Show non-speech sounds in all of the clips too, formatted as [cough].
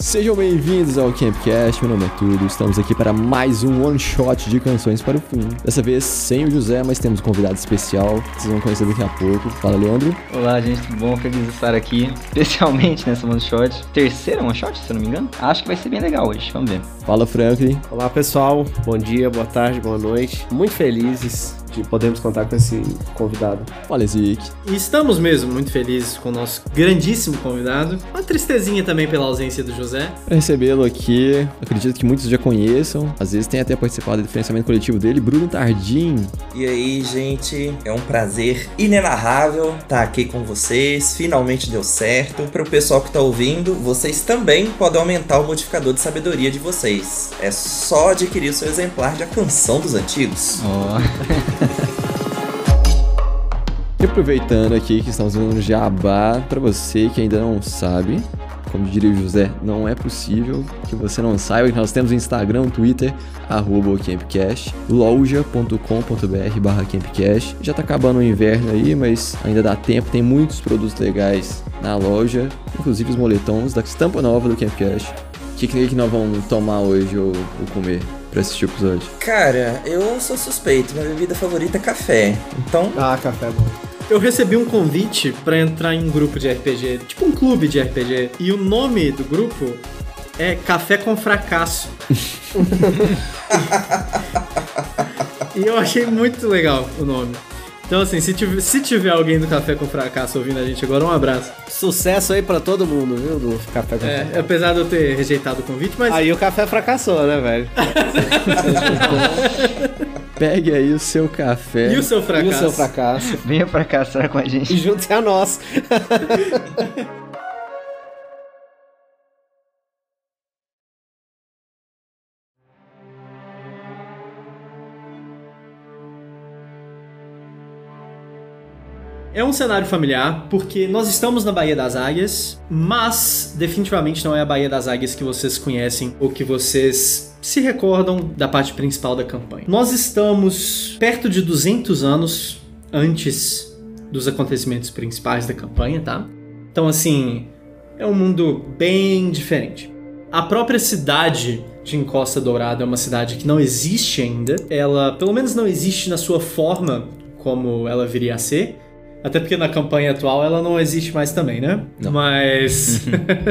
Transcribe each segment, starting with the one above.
Sejam bem-vindos ao Campcast, meu nome é Tudo, estamos aqui para mais um one shot de canções para o fim. Dessa vez sem o José, mas temos um convidado especial, que vocês vão conhecer daqui a pouco. Fala, Leandro. Olá, gente, tudo bom? Feliz de estar aqui, [laughs] especialmente nessa one shot. Terceira one shot, se eu não me engano. Acho que vai ser bem legal hoje, vamos ver. Fala, Franklin. Olá, pessoal. Bom dia, boa tarde, boa noite. Muito felizes de podermos contar com esse convidado. Fala, Zic. E estamos mesmo muito felizes com o nosso grandíssimo convidado. Uma tristezinha também pela ausência do José. Recebê-lo aqui, acredito que muitos já conheçam, às vezes tem até participado do financiamento coletivo dele, Bruno Tardim. E aí, gente, é um prazer inenarrável estar aqui com vocês. Finalmente deu certo. Para o pessoal que está ouvindo, vocês também podem aumentar o modificador de sabedoria de vocês. É só adquirir o seu exemplar de A Canção dos Antigos. Ó. [laughs] Aproveitando aqui que estamos fazendo um jabá para você que ainda não sabe, como diria o José, não é possível que você não saiba que nós temos o Instagram, Twitter, arroba o Campcast, loja.com.br barra Campcast. Já tá acabando o inverno aí, mas ainda dá tempo, tem muitos produtos legais na loja, inclusive os moletons da estampa nova do Campcast. O que, que nós vamos tomar hoje ou, ou comer? pra assistir o episódio? Cara, eu sou suspeito, minha bebida favorita é café. Então. Ah, café é bom. Eu recebi um convite para entrar em um grupo de RPG, tipo um clube de RPG, e o nome do grupo é Café com Fracasso. [laughs] e eu achei muito legal o nome. Então, assim, se tiver, se tiver alguém do Café com Fracasso ouvindo a gente agora, um abraço. Sucesso aí pra todo mundo, viu? Do Café com É, Fracasso. apesar de eu ter rejeitado o convite, mas Aí o café fracassou, né, velho? [laughs] Pegue aí o seu café. e o seu E fracasso? o seu fracasso. Venha estar com a E gente. junte-se a nós. [laughs] É um cenário familiar porque nós estamos na Baía das Águias, mas definitivamente não é a Baía das Águias que vocês conhecem ou que vocês se recordam da parte principal da campanha. Nós estamos perto de 200 anos antes dos acontecimentos principais da campanha, tá? Então, assim, é um mundo bem diferente. A própria cidade de Encosta Dourada é uma cidade que não existe ainda. Ela, pelo menos, não existe na sua forma como ela viria a ser. Até porque na campanha atual ela não existe mais também, né? Não. Mas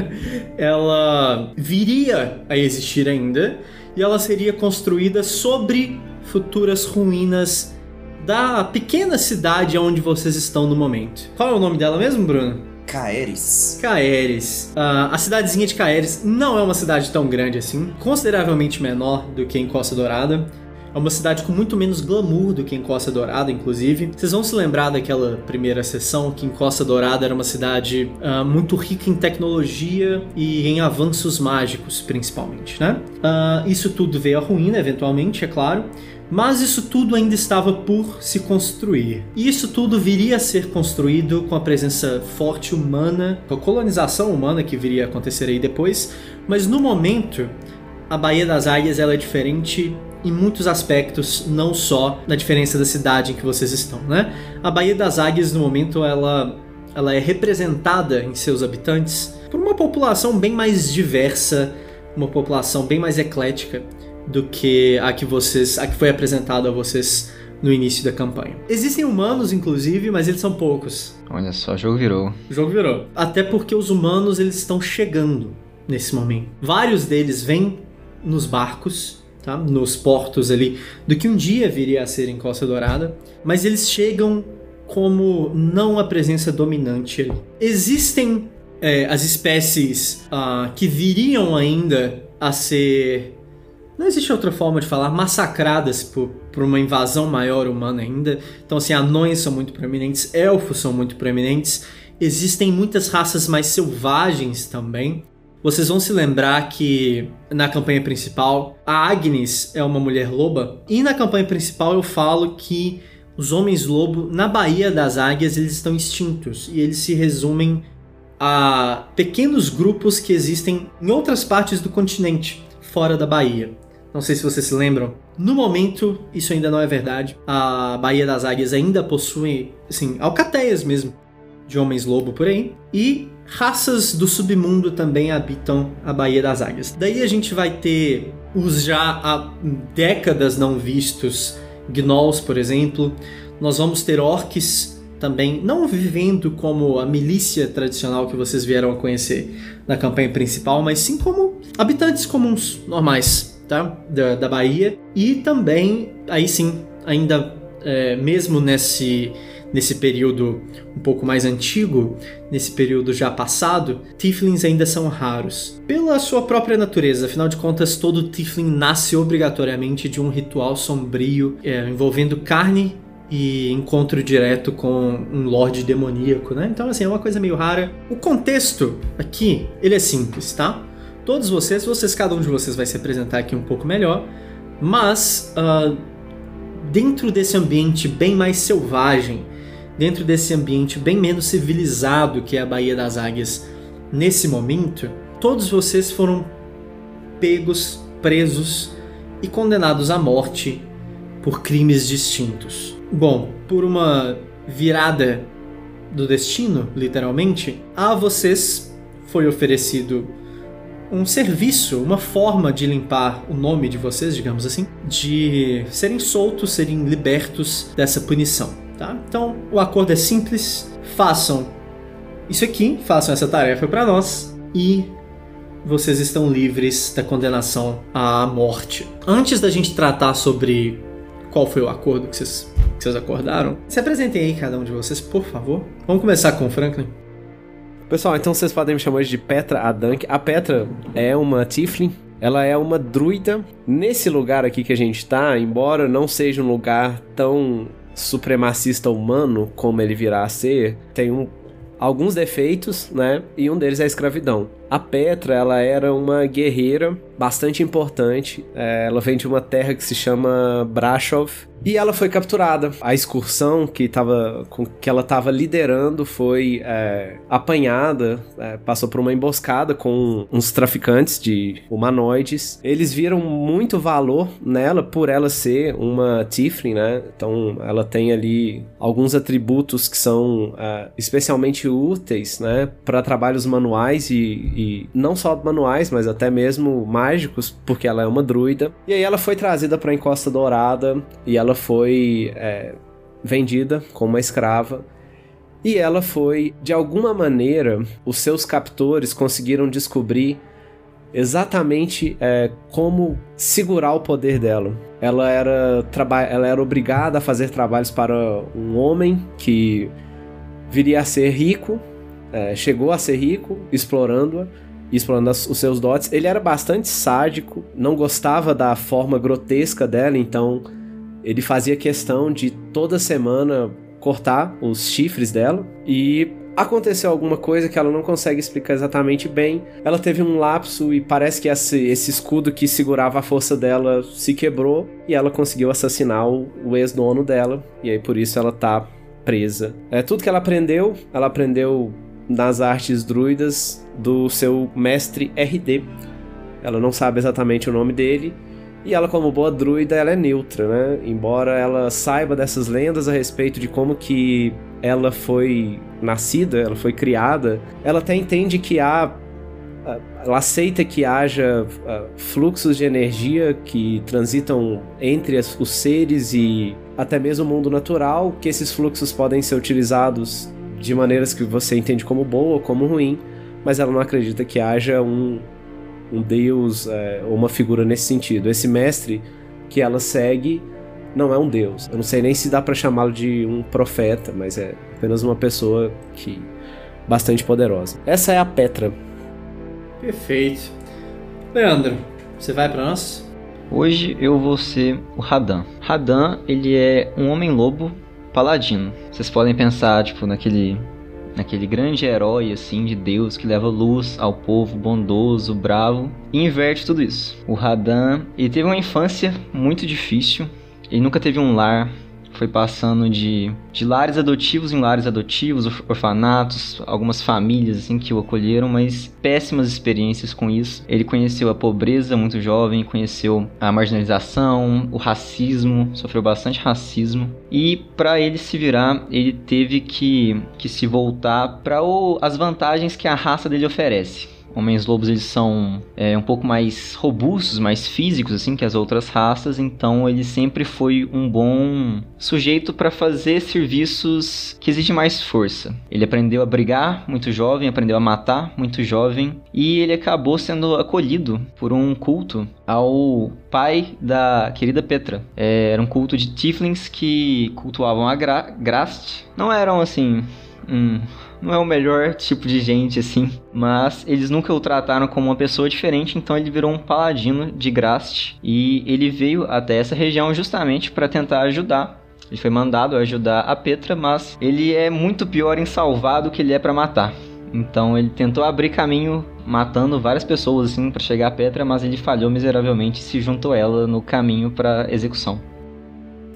[laughs] ela viria a existir ainda e ela seria construída sobre futuras ruínas da pequena cidade onde vocês estão no momento. Qual é o nome dela mesmo, Bruno? Caeres. Caeres. Ah, a cidadezinha de Caeres não é uma cidade tão grande assim, consideravelmente menor do que em Costa Dourada. É uma cidade com muito menos glamour do que em Costa Dourada, inclusive. Vocês vão se lembrar daquela primeira sessão que em Costa Dourada era uma cidade ah, muito rica em tecnologia e em avanços mágicos, principalmente, né? Ah, isso tudo veio à ruína, eventualmente, é claro. Mas isso tudo ainda estava por se construir. E isso tudo viria a ser construído com a presença forte humana, com a colonização humana que viria a acontecer aí depois. Mas no momento, a Baía das Águias ela é diferente em muitos aspectos, não só na diferença da cidade em que vocês estão, né? A Baía das Águias no momento ela ela é representada em seus habitantes por uma população bem mais diversa, uma população bem mais eclética do que a que vocês, a que foi apresentada a vocês no início da campanha. Existem humanos, inclusive, mas eles são poucos. Olha só, o jogo virou. O jogo virou. Até porque os humanos eles estão chegando nesse momento. Vários deles vêm nos barcos, tá? Nos portos ali do que um dia viria a ser em Costa Dourada, mas eles chegam como não a presença dominante ali. Existem é, as espécies ah, que viriam ainda a ser não existe outra forma de falar, massacradas por, por uma invasão maior humana ainda. Então, assim, anões são muito proeminentes, elfos são muito proeminentes. Existem muitas raças mais selvagens também. Vocês vão se lembrar que na campanha principal, a Agnes é uma mulher loba. E na campanha principal eu falo que os homens lobo, na Baía das Águias, eles estão extintos. E eles se resumem a pequenos grupos que existem em outras partes do continente, fora da Baía. Não sei se vocês se lembram. No momento, isso ainda não é verdade. A Baía das Águias ainda possui, assim, alcateias mesmo de homens lobo por aí. E raças do submundo também habitam a Baía das Águias. Daí a gente vai ter os já há décadas não vistos gnolls, por exemplo. Nós vamos ter orcs também, não vivendo como a milícia tradicional que vocês vieram a conhecer na campanha principal, mas sim como habitantes comuns, normais, tá? Da, da Bahia. E também, aí sim, ainda é, mesmo nesse nesse período um pouco mais antigo, nesse período já passado, Tiflins ainda são raros. Pela sua própria natureza, afinal de contas, todo Tiflin nasce obrigatoriamente de um ritual sombrio é, envolvendo carne e encontro direto com um lord demoníaco, né? Então, assim, é uma coisa meio rara. O contexto aqui, ele é simples, tá? Todos vocês, vocês, cada um de vocês vai se apresentar aqui um pouco melhor, mas uh, dentro desse ambiente bem mais selvagem, dentro desse ambiente bem menos civilizado que é a Baía das Águias nesse momento, todos vocês foram pegos, presos e condenados à morte por crimes distintos. Bom, por uma virada do destino, literalmente, a vocês foi oferecido um serviço, uma forma de limpar o nome de vocês, digamos assim, de serem soltos, serem libertos dessa punição. Tá? Então, o acordo é simples. Façam isso aqui, façam essa tarefa para nós e vocês estão livres da condenação à morte. Antes da gente tratar sobre qual foi o acordo que vocês, que vocês acordaram, se apresentem aí cada um de vocês, por favor. Vamos começar com o Franklin. Pessoal, então vocês podem me chamar de Petra Adank. A Petra é uma Tiflin. Ela é uma druida. Nesse lugar aqui que a gente tá, embora não seja um lugar tão supremacista humano, como ele virá a ser, tem um, alguns defeitos, né? E um deles é a escravidão. A Petra, ela era uma guerreira bastante importante. É, ela vem de uma terra que se chama Brashov, e ela foi capturada. A excursão que, tava, que ela estava liderando foi é, apanhada, é, passou por uma emboscada com uns traficantes de humanoides. Eles viram muito valor nela por ela ser uma Tiflin, né? Então ela tem ali alguns atributos que são é, especialmente úteis, né? Para trabalhos manuais e, e não só manuais, mas até mesmo mágicos, porque ela é uma druida. E aí ela foi trazida para a Encosta Dourada e ela ela foi é, vendida como uma escrava e ela foi, de alguma maneira, os seus captores conseguiram descobrir exatamente é, como segurar o poder dela. Ela era, ela era obrigada a fazer trabalhos para um homem que viria a ser rico, é, chegou a ser rico, explorando-a, explorando os seus dotes. Ele era bastante sádico, não gostava da forma grotesca dela, então ele fazia questão de toda semana cortar os chifres dela e aconteceu alguma coisa que ela não consegue explicar exatamente bem. Ela teve um lapso e parece que esse, esse escudo que segurava a força dela se quebrou e ela conseguiu assassinar o, o ex-dono dela e aí por isso ela tá presa. É tudo que ela aprendeu, ela aprendeu nas artes druidas do seu mestre RD. Ela não sabe exatamente o nome dele e ela, como boa druida, ela é neutra, né? Embora ela saiba dessas lendas a respeito de como que ela foi nascida, ela foi criada, ela até entende que há ela aceita que haja fluxos de energia que transitam entre os seres e até mesmo o mundo natural, que esses fluxos podem ser utilizados de maneiras que você entende como boa ou como ruim, mas ela não acredita que haja um, um deus é, ou uma figura nesse sentido. Esse mestre que ela segue não é um deus. Eu não sei nem se dá para chamá-lo de um profeta, mas é apenas uma pessoa que bastante poderosa. Essa é a Petra. Perfeito. Leandro, você vai para nós? Hoje eu vou ser o Radan. Radan, ele é um homem lobo paladino. Vocês podem pensar, tipo, naquele naquele grande herói assim de Deus que leva luz ao povo bondoso, bravo, e inverte tudo isso. O Radan, ele teve uma infância muito difícil, ele nunca teve um lar foi passando de, de lares adotivos em lares adotivos, orfanatos, algumas famílias assim que o acolheram, mas péssimas experiências com isso. Ele conheceu a pobreza muito jovem, conheceu a marginalização, o racismo, sofreu bastante racismo. E para ele se virar, ele teve que, que se voltar para as vantagens que a raça dele oferece. Homens lobos eles são é, um pouco mais robustos, mais físicos assim que as outras raças, então ele sempre foi um bom sujeito para fazer serviços que exigem mais força. Ele aprendeu a brigar muito jovem, aprendeu a matar muito jovem e ele acabou sendo acolhido por um culto ao pai da querida Petra. É, era um culto de Tiflins que cultuavam a Gra Grast. Não eram assim um não é o melhor tipo de gente assim, mas eles nunca o trataram como uma pessoa diferente, então ele virou um paladino de Grast e ele veio até essa região justamente para tentar ajudar. Ele foi mandado ajudar a Petra, mas ele é muito pior em salvar do que ele é para matar. Então ele tentou abrir caminho matando várias pessoas assim para chegar a Petra, mas ele falhou miseravelmente e se juntou a ela no caminho para execução.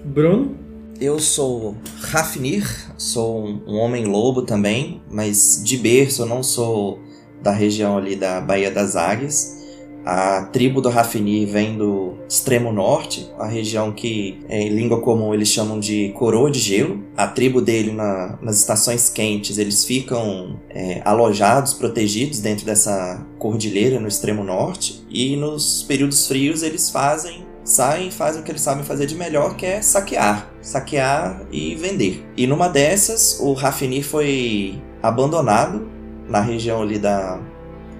Bruno? Eu sou Rafnir, sou um homem lobo também, mas de berço eu não sou da região ali da Baía das Águias. A tribo do Rafnir vem do extremo norte, a região que em língua comum eles chamam de coroa de gelo. A tribo dele na, nas estações quentes eles ficam é, alojados, protegidos dentro dessa cordilheira no extremo norte e nos períodos frios eles fazem saem e fazem o que eles sabem fazer de melhor, que é saquear. Saquear e vender. E numa dessas, o Rafini foi abandonado na região ali da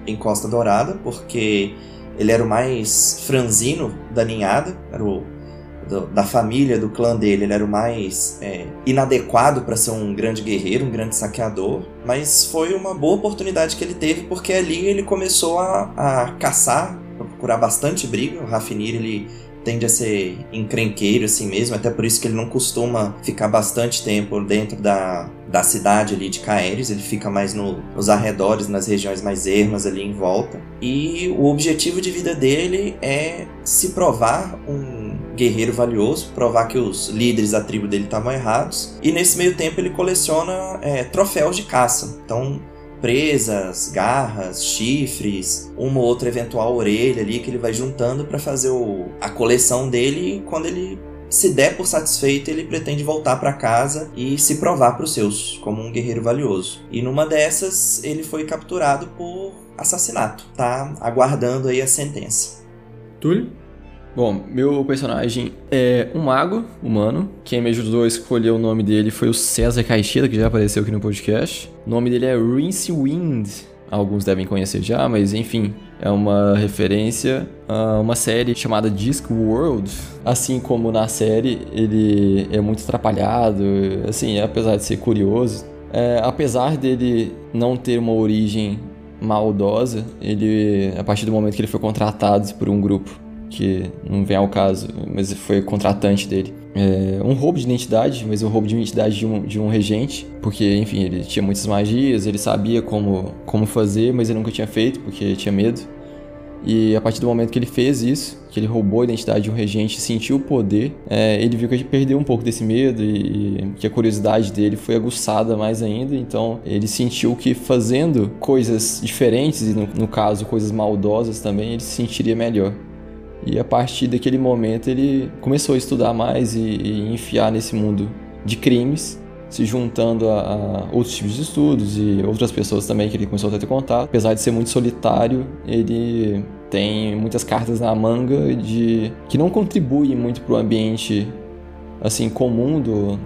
Encosta Dourada, porque ele era o mais franzino da ninhada, era o da família, do clã dele, ele era o mais é, inadequado para ser um grande guerreiro, um grande saqueador, mas foi uma boa oportunidade que ele teve porque ali ele começou a, a caçar, a procurar bastante briga. O Rafinir ele tende a ser encrenqueiro assim mesmo, até por isso que ele não costuma ficar bastante tempo dentro da, da cidade ali de Caeres, ele fica mais no, nos arredores, nas regiões mais ermas ali em volta. E o objetivo de vida dele é se provar um guerreiro valioso, provar que os líderes da tribo dele estavam errados. E nesse meio tempo ele coleciona é, troféus de caça. Então presas, garras, chifres, uma ou outra eventual orelha ali que ele vai juntando para fazer o, a coleção dele. E quando ele se der por satisfeito, ele pretende voltar para casa e se provar para os seus como um guerreiro valioso. E numa dessas, ele foi capturado por assassinato, tá aguardando aí a sentença. Túlio? Bom, meu personagem é um mago humano. Quem me ajudou a escolher o nome dele foi o César Caixeira, que já apareceu aqui no podcast. O nome dele é Rince Wind. Alguns devem conhecer já, mas enfim, é uma referência a uma série chamada Discworld. Assim como na série, ele é muito atrapalhado, assim, apesar de ser curioso. É, apesar dele não ter uma origem maldosa, ele, a partir do momento que ele foi contratado por um grupo que não vem ao caso, mas foi contratante dele. É, um roubo de identidade, mas um roubo de identidade de um, de um regente, porque, enfim, ele tinha muitas magias, ele sabia como, como fazer, mas ele nunca tinha feito, porque tinha medo. E a partir do momento que ele fez isso, que ele roubou a identidade de um regente, sentiu o poder, é, ele viu que ele perdeu um pouco desse medo e, e, que a curiosidade dele foi aguçada mais ainda. Então ele sentiu que fazendo coisas diferentes, e no, no caso coisas maldosas também, ele se sentiria melhor. E a partir daquele momento ele começou a estudar mais e, e enfiar nesse mundo de crimes, se juntando a, a, outros tipos de estudos e outras pessoas também que ele começou a ter contato. Apesar de ser muito solitário, ele tem muitas cartas na manga de que não contribuem muito para o ambiente assim comum do,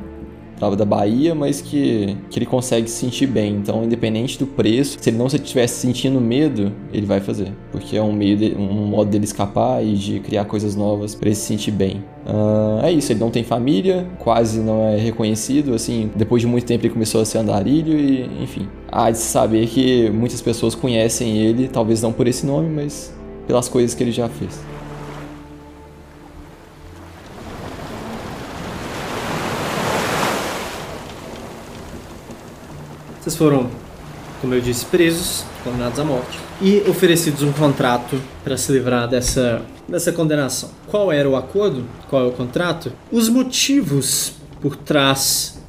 da Bahia, mas que, que ele consegue se sentir bem. Então, independente do preço, se ele não estivesse sentindo medo, ele vai fazer. Porque é um, meio um modo dele escapar e de criar coisas novas para ele se sentir bem. Uh, é isso, ele não tem família, quase não é reconhecido. Assim, depois de muito tempo ele começou a ser andarilho e, enfim. Há de saber que muitas pessoas conhecem ele, talvez não por esse nome, mas pelas coisas que ele já fez. Vocês foram, como eu disse, presos, condenados à morte e oferecidos um contrato para se livrar dessa, dessa condenação. Qual era o acordo? Qual é o contrato? Os motivos por trás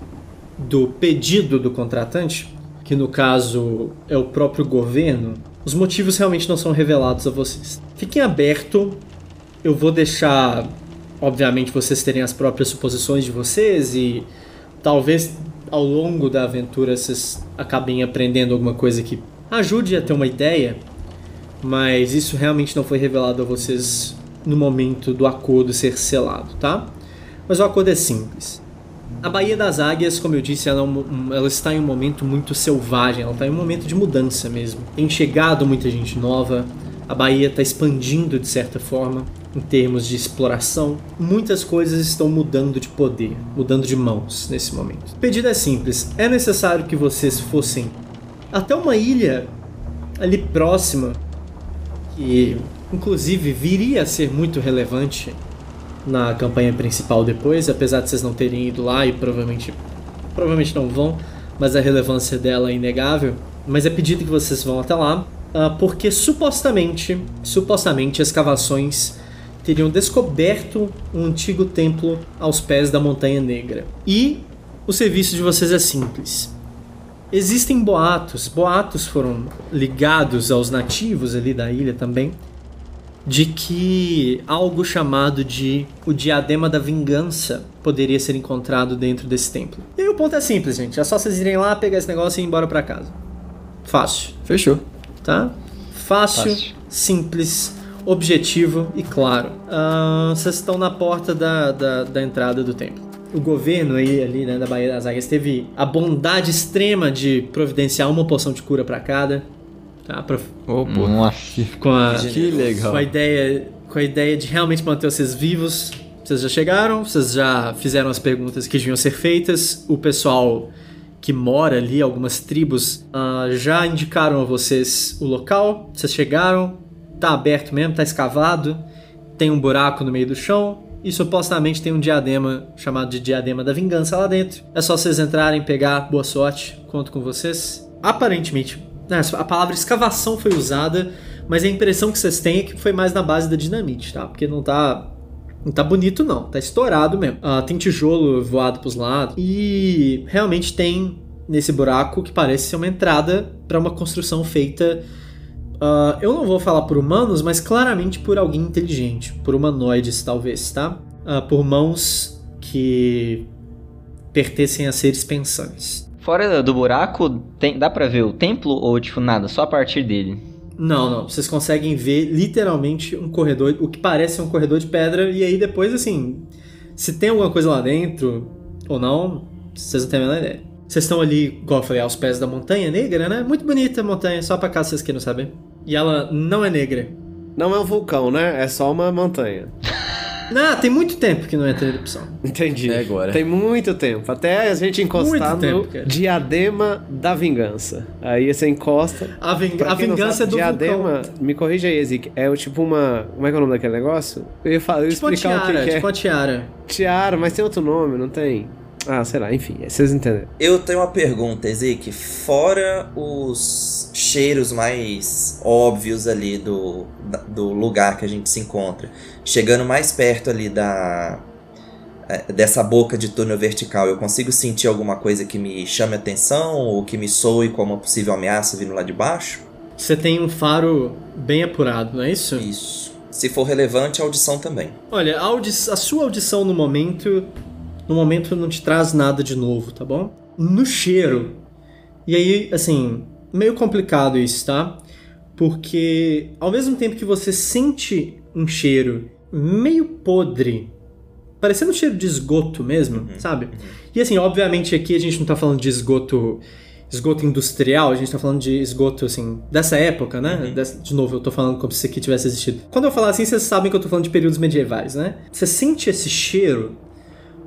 do pedido do contratante, que no caso é o próprio governo, os motivos realmente não são revelados a vocês. Fiquem aberto, eu vou deixar, obviamente, vocês terem as próprias suposições de vocês e talvez ao longo da aventura vocês acabem aprendendo alguma coisa que ajude a ter uma ideia, mas isso realmente não foi revelado a vocês no momento do acordo ser selado, tá? Mas o acordo é simples. A Baía das Águias, como eu disse, ela, é ela, está em um momento muito selvagem, ela está em um momento de mudança mesmo. Tem chegado muita gente nova, a Bahia está expandindo de certa forma em termos de exploração. Muitas coisas estão mudando de poder, mudando de mãos nesse momento. O pedido é simples: é necessário que vocês fossem até uma ilha ali próxima, que inclusive viria a ser muito relevante na campanha principal depois, apesar de vocês não terem ido lá e provavelmente provavelmente não vão, mas a relevância dela é inegável. Mas é pedido que vocês vão até lá, uh, porque supostamente, supostamente escavações teriam descoberto um antigo templo aos pés da Montanha Negra. E o serviço de vocês é simples. Existem boatos, boatos foram ligados aos nativos ali da ilha também, de que algo chamado de o diadema da vingança poderia ser encontrado dentro desse templo. E aí o ponto é simples, gente. É só vocês irem lá, pegar esse negócio e ir embora para casa. Fácil. Fechou. Tá? Fácil, Fácil. simples, objetivo e claro. Uh, vocês estão na porta da, da, da entrada do templo o governo aí ali, né, da Baía das Águias teve a bondade extrema de providenciar uma poção de cura para cada. Tá? Pra... Nossa. Com a, que legal. Com a ideia, com a ideia de realmente manter vocês vivos. Vocês já chegaram, vocês já fizeram as perguntas que deviam ser feitas. O pessoal que mora ali, algumas tribos, uh, já indicaram a vocês o local. Vocês chegaram, tá aberto mesmo, tá escavado, tem um buraco no meio do chão e supostamente tem um diadema chamado de Diadema da Vingança lá dentro. É só vocês entrarem, pegar, boa sorte, conto com vocês. Aparentemente, né, a palavra escavação foi usada, mas a impressão que vocês têm é que foi mais na base da dinamite, tá? Porque não tá não tá bonito, não. Tá estourado mesmo. Uh, tem tijolo voado pros lados. E realmente tem nesse buraco que parece ser uma entrada para uma construção feita. Uh, eu não vou falar por humanos, mas claramente por alguém inteligente. Por humanoides, talvez, tá? Uh, por mãos que pertencem a seres pensantes. Fora do buraco, tem, dá pra ver o templo ou tipo nada? Só a partir dele? Não, não. Vocês conseguem ver literalmente um corredor, o que parece um corredor de pedra, e aí depois, assim, se tem alguma coisa lá dentro ou não, vocês não têm a menor ideia. Vocês estão ali, igual eu falei, aos pés da montanha negra, né? Muito bonita a montanha, só pra cá vocês queiram saber. E ela não é negra. Não é um vulcão, né? É só uma montanha. Não, [laughs] tem muito tempo que não entra erupção. Entendi. É agora. Tem muito tempo. Até a gente encostar Muito no tempo, diadema da vingança. Aí você encosta. A, ving- a vingança sabe, é do diadema, vulcão. me corrija aí, Ezik. É o tipo uma. Como é que é o nome daquele negócio? Eu ia, falar, eu ia Tipo explicar o que, tiara, que é. tipo uma tiara. Tiara, mas tem outro nome, não tem? Ah, sei lá, enfim, vocês entenderam. Eu tenho uma pergunta, Ezequiel. Fora os cheiros mais óbvios ali do, do lugar que a gente se encontra, chegando mais perto ali da é, dessa boca de túnel vertical, eu consigo sentir alguma coisa que me chame atenção ou que me soe como uma possível ameaça vindo lá de baixo? Você tem um faro bem apurado, não é isso? Isso. Se for relevante, a audição também. Olha, a, audi- a sua audição no momento. No momento não te traz nada de novo, tá bom? No cheiro. E aí, assim, meio complicado isso, tá? Porque ao mesmo tempo que você sente um cheiro meio podre, parecendo um cheiro de esgoto mesmo, sabe? E assim, obviamente aqui a gente não tá falando de esgoto esgoto industrial, a gente tá falando de esgoto, assim, dessa época, né? Dessa- de novo, eu tô falando como se isso aqui tivesse existido. Quando eu falar assim, vocês sabem que eu tô falando de períodos medievais, né? Você sente esse cheiro,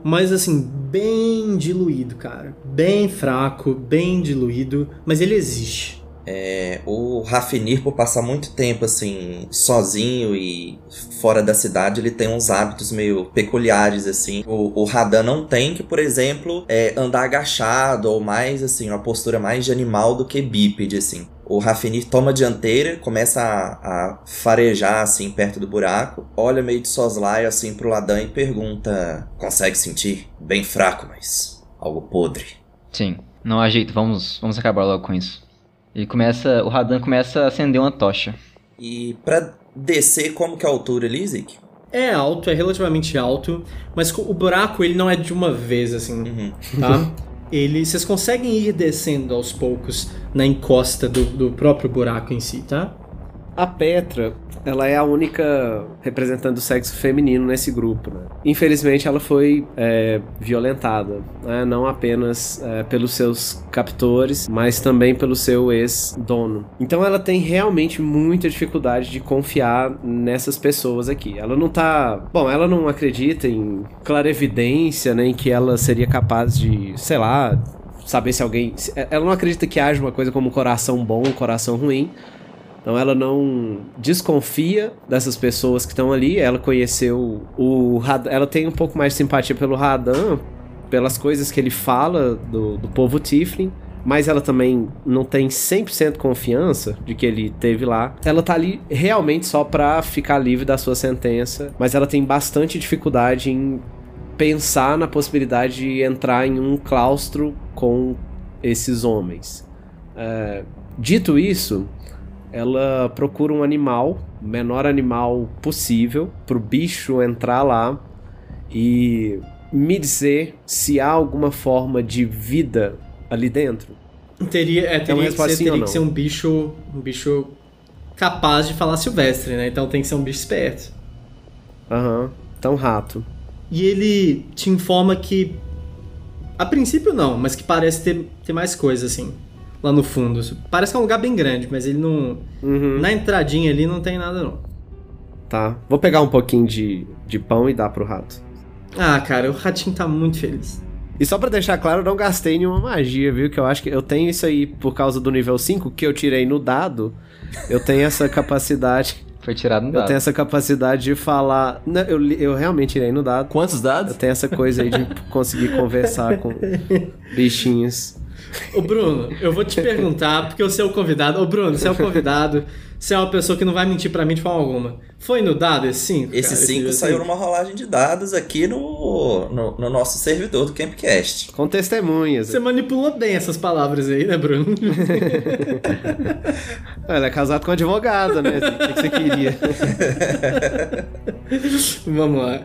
mas assim, bem diluído, cara. Bem fraco, bem diluído, mas ele existe. É, o Rafinir, por passar muito tempo assim, sozinho e fora da cidade, ele tem uns hábitos meio peculiares, assim. O, o Radan não tem, que, por exemplo, é andar agachado ou mais, assim, uma postura mais de animal do que bípede, assim. O Rafinir toma a dianteira, começa a, a, farejar assim perto do buraco, olha meio de soslaio assim pro Ladan e pergunta: Consegue sentir? Bem fraco, mas algo podre. Sim, não há jeito, vamos, vamos acabar logo com isso. E começa. O Radan começa a acender uma tocha. E pra descer, como que é a altura ali, Zik? É alto, é relativamente alto, mas o buraco ele não é de uma vez assim, Uhum. tá? [laughs] ele, vocês conseguem ir descendo aos poucos na encosta do, do próprio buraco em si, tá? A Petra, ela é a única representante do sexo feminino nesse grupo, né? Infelizmente, ela foi é, violentada, né? não apenas é, pelos seus captores, mas também pelo seu ex-dono. Então, ela tem realmente muita dificuldade de confiar nessas pessoas aqui. Ela não tá. Bom, ela não acredita em clarevidência, né? Em que ela seria capaz de, sei lá, saber se alguém. Ela não acredita que haja uma coisa como coração bom, coração ruim. Então ela não desconfia dessas pessoas que estão ali. Ela conheceu o ela tem um pouco mais de simpatia pelo Radan, pelas coisas que ele fala do, do povo Tiflin. Mas ela também não tem 100% confiança de que ele teve lá. Ela tá ali realmente só pra ficar livre da sua sentença. Mas ela tem bastante dificuldade em pensar na possibilidade de entrar em um claustro com esses homens. É, dito isso, ela procura um animal, o menor animal possível, pro bicho entrar lá e me dizer se há alguma forma de vida ali dentro. Teria, é, teria, que, ser, teria que ser um bicho, um bicho capaz de falar silvestre, né? Então tem que ser um bicho esperto. Aham, então rato. E ele te informa que, a princípio não, mas que parece ter, ter mais coisa assim, lá no fundo. Parece que é um lugar bem grande, mas ele não. Uhum, Na entradinha ali não tem nada não. tá. Vou pegar um pouquinho de, de pão e dar pro rato. Ah, cara, o ratinho tá muito feliz. E só pra deixar claro, eu não gastei nenhuma magia, viu? Que eu acho que eu tenho isso aí por causa do nível 5 que eu tirei no dado. Eu tenho essa capacidade. [laughs] Foi tirado no Eu dado. tenho essa capacidade de falar. Não, eu, eu realmente tirei no dado. Quantos Eu dados? tenho essa coisa aí de conseguir conversar com [laughs] bichinhos. Ô Bruno, eu vou te perguntar, porque você é o convidado. Ô Bruno, você é o convidado. Você é uma pessoa que não vai mentir pra mim de forma alguma. Foi no dado esse 5? Esse 5 saiu numa rolagem de dados aqui no, no, no nosso servidor do Campcast. Com testemunhas. Você manipulou bem essas palavras aí, né, Bruno? [laughs] Ela é casado com advogada, né? O que você queria? [laughs] Vamos lá.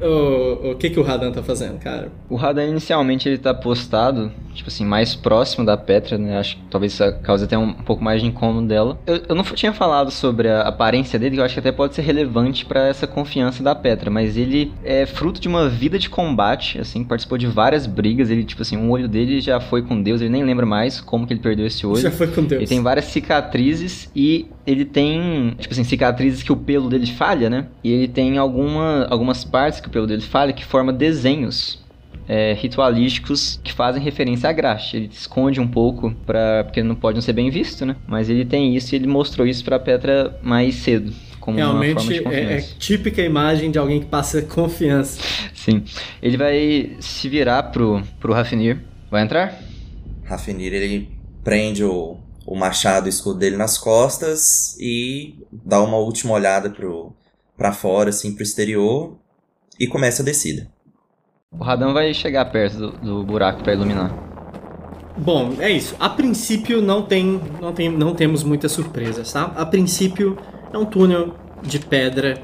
O, o que, que o Radan tá fazendo, cara? O Radan inicialmente ele tá postado, tipo assim, mais próximo da Petra, né? Acho que talvez isso cause até um, pouco mais de incômodo dela. Eu, eu não tinha falado sobre a aparência dele, que eu acho que até pode ser relevante pra essa confiança da Petra, mas ele é fruto de uma vida de combate, assim, participou de várias brigas, ele, tipo assim, um olho dele já foi com Deus, ele nem lembra mais como que ele perdeu esse olho. Já foi com Deus. Ele tem várias cicatrizes e ele tem, tipo assim, cicatrizes que o pelo dele falha, né? E ele tem alguma, algumas partes que o pelo dele falha que forma desenhos é, ritualísticos que fazem referência a graxa. Ele esconde um pouco pra, porque não pode não ser bem visto, né? Mas ele tem isso e ele mostrou isso pra Petra mais cedo. Como uma forma de Realmente é, é confiança. típica imagem de alguém que passa [laughs] confiança. Sim. Ele vai se virar pro, pro Rafinir. Vai entrar? Rafinir, ele prende o, o machado e o escudo dele nas costas e dá uma última olhada pro, pra fora, assim, pro exterior e começa a descida. O Radan vai chegar perto do, do buraco pra iluminar. Bom, é isso. A princípio não tem, não tem, não temos muitas surpresas, tá? A princípio é um túnel de pedra.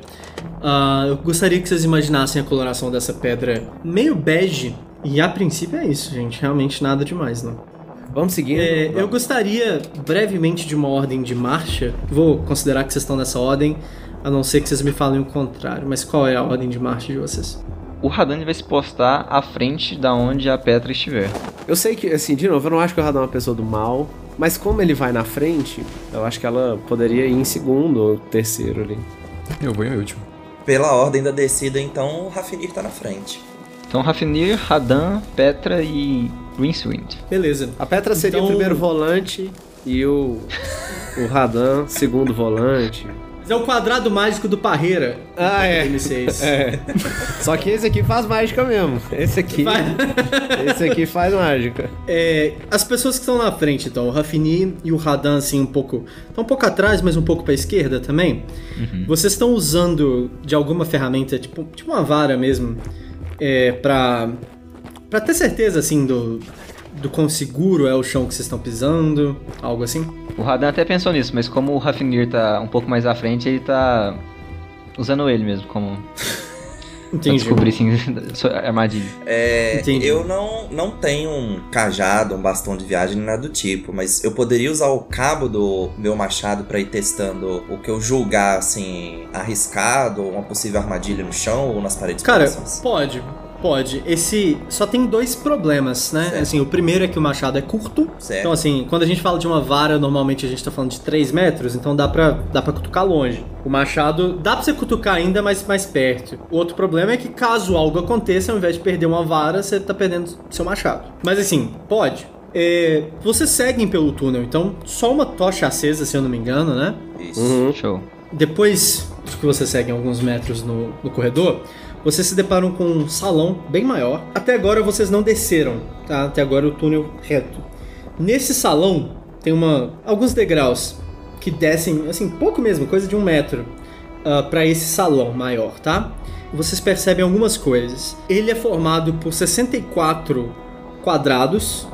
Ah, eu gostaria que vocês imaginassem a coloração dessa pedra meio bege. E a princípio é isso, gente. Realmente nada demais, não. Vamos seguindo. É, eu gostaria brevemente de uma ordem de marcha. Vou considerar que vocês estão nessa ordem, a não ser que vocês me falem o contrário. Mas qual é a ordem de marcha de vocês? O Radan vai se postar à frente da onde a Petra estiver. Eu sei que, assim, de novo, eu não acho que o Radon é uma pessoa do mal, mas como ele vai na frente, eu acho que ela poderia ir em segundo ou terceiro ali. Eu vou em último. Pela ordem da descida, então, o Rafinir tá na frente. Então Rafinir, Radan, Petra e Rincewind. Beleza. A Petra seria Então- o primeiro volante e o, o Radan, segundo volante. É o quadrado mágico do Parreira. Ah, é. M6. É. Só que esse aqui faz mágica mesmo. Esse aqui. Vai. Esse aqui faz mágica. É, as pessoas que estão na frente, então, o Rafini e o Radan, assim, um pouco. Estão um pouco atrás, mas um pouco pra esquerda também. Vocês estão usando de alguma ferramenta, tipo, tipo uma vara mesmo, é, pra. pra ter certeza, assim, do. do quão seguro é o chão que vocês estão pisando, algo assim. O Radan até pensou nisso, mas como o Rafnir tá um pouco mais à frente, ele tá usando ele mesmo como Entendi. descobrir sua [laughs] armadilha. É, Entendi. eu não, não tenho um cajado, um bastão de viagem, nada do tipo, mas eu poderia usar o cabo do meu machado pra ir testando o que eu julgar, assim, arriscado, ou uma possível armadilha no chão ou nas paredes Cara, próximas. pode, pode. Esse só tem dois problemas, né? Certo. Assim, o primeiro é que o machado é curto. Certo. Então, assim, quando a gente fala de uma vara, normalmente a gente tá falando de 3 metros, então dá pra, dá pra cutucar longe. O machado dá pra você cutucar ainda, mas mais perto. O outro problema é que caso algo aconteça, ao invés de perder uma vara, você tá perdendo seu machado. Mas assim, pode. É, vocês seguem pelo túnel, então só uma tocha acesa, se eu não me engano, né? Isso. Show. Depois que você segue alguns metros no, no corredor, vocês se deparam com um salão bem maior. Até agora vocês não desceram, tá? Até agora o túnel reto. Nesse salão tem uma alguns degraus que descem, assim, pouco mesmo, coisa de um metro, para esse salão maior, tá? Vocês percebem algumas coisas. Ele é formado por 64 quadrados.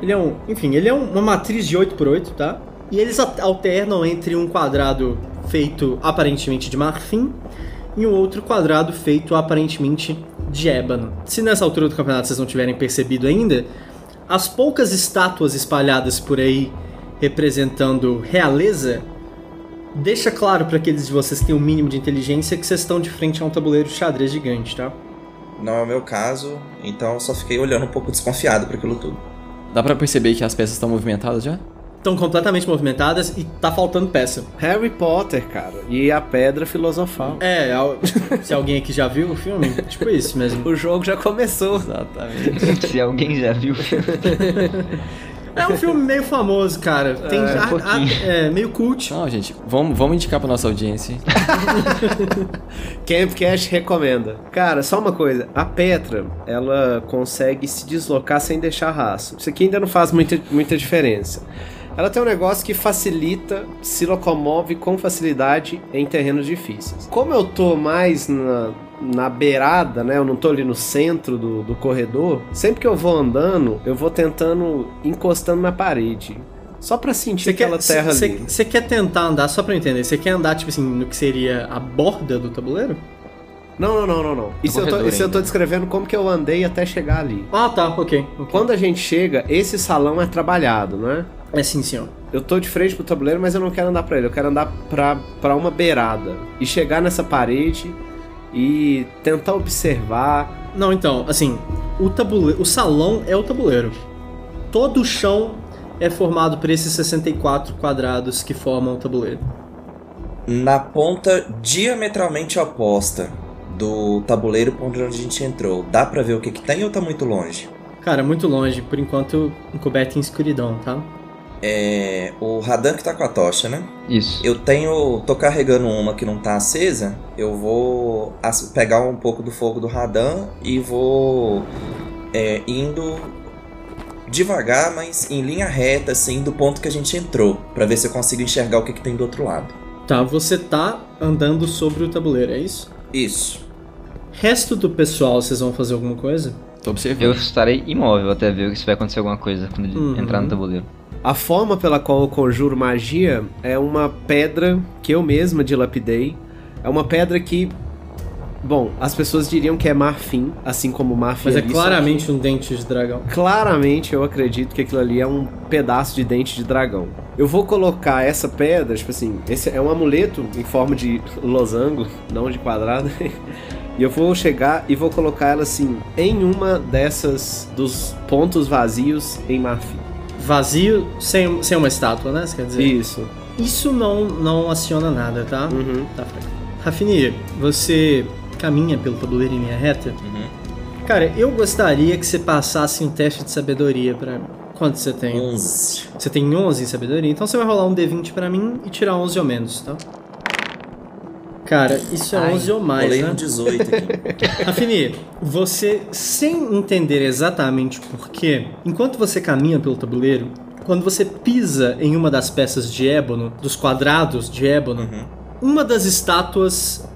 Ele é um, enfim, ele é um- uma matriz de 8 por 8, tá? E eles alternam entre um quadrado feito aparentemente de marfim e um outro quadrado feito aparentemente de ébano. Se nessa altura do campeonato vocês não tiverem percebido ainda, as poucas estátuas espalhadas por aí representando realeza deixa claro para aqueles de vocês que têm um mínimo de inteligência que vocês estão de frente a um tabuleiro de xadrez gigante, tá? Não é o meu caso, então eu só fiquei olhando um pouco desconfiado para aquilo tudo. Dá pra perceber que as peças estão movimentadas já? Estão completamente movimentadas e tá faltando peça. Harry Potter, cara. E a pedra filosofal. É, [laughs] se alguém aqui já viu o filme, tipo isso mesmo. O jogo já começou. Exatamente. Se alguém já viu. É um filme meio famoso, cara. Tem É, um a- a- pouquinho. é, meio cult. Não, gente, vamos, vamos indicar pra nossa audiência. Campcast recomenda. Cara, só uma coisa. A Petra, ela consegue se deslocar sem deixar rastro. Isso aqui ainda não faz muita, muita diferença. Ela tem um negócio que facilita, se locomove com facilidade em terrenos difíceis. Como eu tô mais na, na beirada, né? Eu não tô ali no centro do, do corredor. Sempre que eu vou andando, eu vou tentando encostando na parede. Só pra sentir quer, aquela terra cê- ali. Você quer tentar andar, só pra eu entender, você quer andar, tipo assim, no que seria a borda do tabuleiro? Não, não, não, não, não. Isso, eu tô, isso eu tô descrevendo como que eu andei até chegar ali. Ah, tá, ok. ok. Quando a gente chega, esse salão é trabalhado, né? É sim, senhor. Eu tô de frente pro tabuleiro, mas eu não quero andar pra ele. Eu quero andar pra, pra uma beirada. E chegar nessa parede e tentar observar. Não, então, assim, o tabuleiro, o salão é o tabuleiro. Todo o chão é formado por esses 64 quadrados que formam o tabuleiro. Na ponta diametralmente oposta do tabuleiro por onde a gente entrou, dá pra ver o que que tem ou tá muito longe? Cara, muito longe, por enquanto encoberto em escuridão, tá? É. O Radan que tá com a tocha, né? Isso. Eu tenho. tô carregando uma que não tá acesa. Eu vou pegar um pouco do fogo do Radan e vou é, indo devagar, mas em linha reta, assim, do ponto que a gente entrou, Pra ver se eu consigo enxergar o que, que tem do outro lado. Tá, você tá andando sobre o tabuleiro, é isso? Isso. Resto do pessoal, vocês vão fazer alguma coisa? Tô observando. Eu estarei imóvel até ver se vai acontecer alguma coisa quando ele Uhum. entrar no tabuleiro. A forma pela qual eu conjuro magia é uma pedra que eu mesma dilapidei. É uma pedra que. Bom, as pessoas diriam que é marfim, assim como marfim. Mas é claramente um dente de dragão. Claramente eu acredito que aquilo ali é um pedaço de dente de dragão. Eu vou colocar essa pedra, tipo assim, esse é um amuleto em forma de losango, [laughs] não de quadrado. E eu vou chegar e vou colocar ela assim em uma dessas dos pontos vazios em marfim. Vazio, sem, sem uma estátua, né? Você quer dizer? Isso. Isso não, não aciona nada, tá? Uhum. Tá, Fred. Rafinir, você caminha pelo tabuleiro em linha reta? Cara, eu gostaria que você passasse um teste de sabedoria pra mim. Quanto você tem? 11. Você tem 11 em sabedoria? Então você vai rolar um D20 pra mim e tirar 11 ou menos, tá? Cara, isso é Ai, 11 ou mais, né? um 18 aqui. [laughs] Rafini, você, sem entender exatamente por quê, enquanto você caminha pelo tabuleiro, quando você pisa em uma das peças de ébano, dos quadrados de ébano, Uhum. uma das estátuas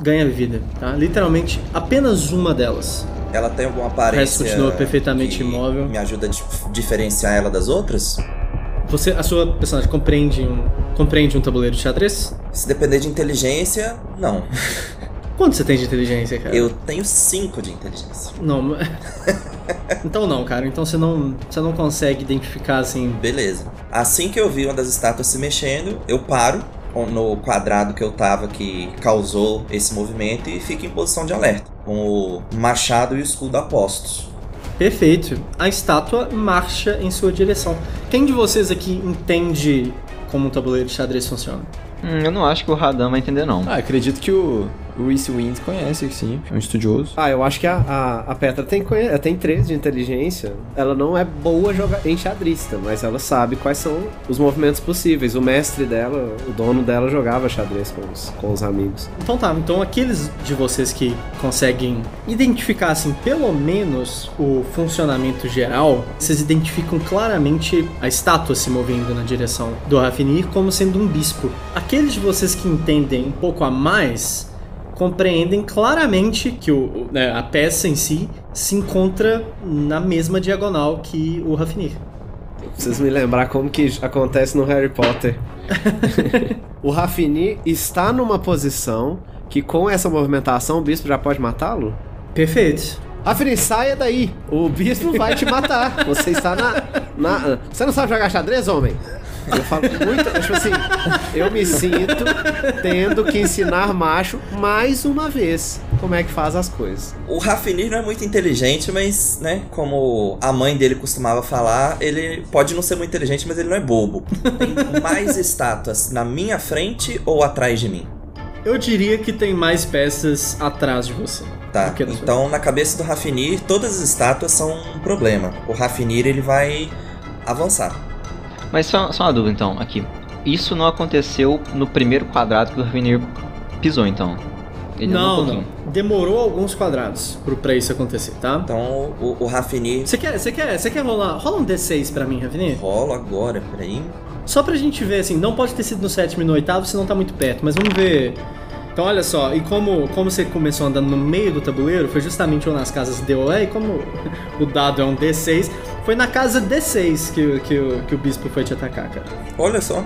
ganha vida, tá? Literalmente, apenas uma delas. Ela tem alguma O resto aparência continua perfeitamente imóvel. me ajuda a dif- diferenciar ela das outras? Você, a sua personagem compreende um, compreende um tabuleiro de xadrez? Se depender de inteligência, não. [laughs] Quanto você tem de inteligência, cara? Eu tenho 5 de inteligência. Não. [laughs] então não, cara. Então você não, você não consegue identificar assim. Beleza. Assim que eu vi uma das estátuas se mexendo, eu paro no quadrado que eu tava que causou esse movimento e fico em posição de alerta, com o machado e o escudo apostos. Perfeito. A estátua marcha em sua direção. Quem de vocês aqui entende como um tabuleiro de xadrez funciona? Hum, eu não acho que o Radan vai entender, não. Ah, acredito que o, o Reese Wind conhece, sim. É um estudioso. Ah, eu acho que a, a, a Petra tem, tem 13 de inteligência. Ela não é boa joga em xadrista, mas ela sabe quais são os movimentos possíveis. O mestre dela, o dono dela, jogava xadrez com os, com os amigos. Então tá, então aqueles de vocês que conseguem identificar assim pelo menos o funcionamento geral, vocês identificam claramente a estátua se movendo na direção do Rafinir como sendo um bispo. Aqueles de vocês que entendem um pouco a mais compreendem claramente que o, né, a peça em si se encontra na mesma diagonal que o Rafinir. Preciso me lembrar como que acontece no Harry Potter. [laughs] o Rafini está numa posição que com essa movimentação o bispo já pode matá-lo? Perfeito. Rafini, saia daí. O bispo vai te matar. Você está na, na- Você não sabe jogar xadrez, homem? Eu falo muito. Tipo assim, eu me sinto tendo que ensinar macho mais uma vez como é que faz as coisas. O Rafinir não é muito inteligente, mas, né, como a mãe dele costumava falar, ele pode não ser muito inteligente, mas ele não é bobo. Tem mais estátuas na minha frente ou atrás de mim? Eu diria que tem mais peças atrás de você. Tá, então na cabeça do Rafinir, todas as estátuas são um problema. O Rafinir, ele vai avançar. Mas só, só uma dúvida, então, aqui. Isso não aconteceu no primeiro quadrado que o Ravenir pisou, então? Ele andou um não, não. Demorou alguns quadrados pro, pra isso acontecer, tá? Então o, o Você quer, você quer, você quer rolar? Rola um D6 pra mim, Rafinha? rola agora, peraí. Só pra gente ver, assim, não pode ter sido no sétimo e no oitavo, senão tá muito perto, mas vamos ver. Então, olha só, e como, como você começou andando no meio do tabuleiro, foi justamente uma das casas DOE, e como [laughs] o dado é um D6, foi na casa D6 que, o- que, o- que o bispo foi te atacar, cara. Olha só,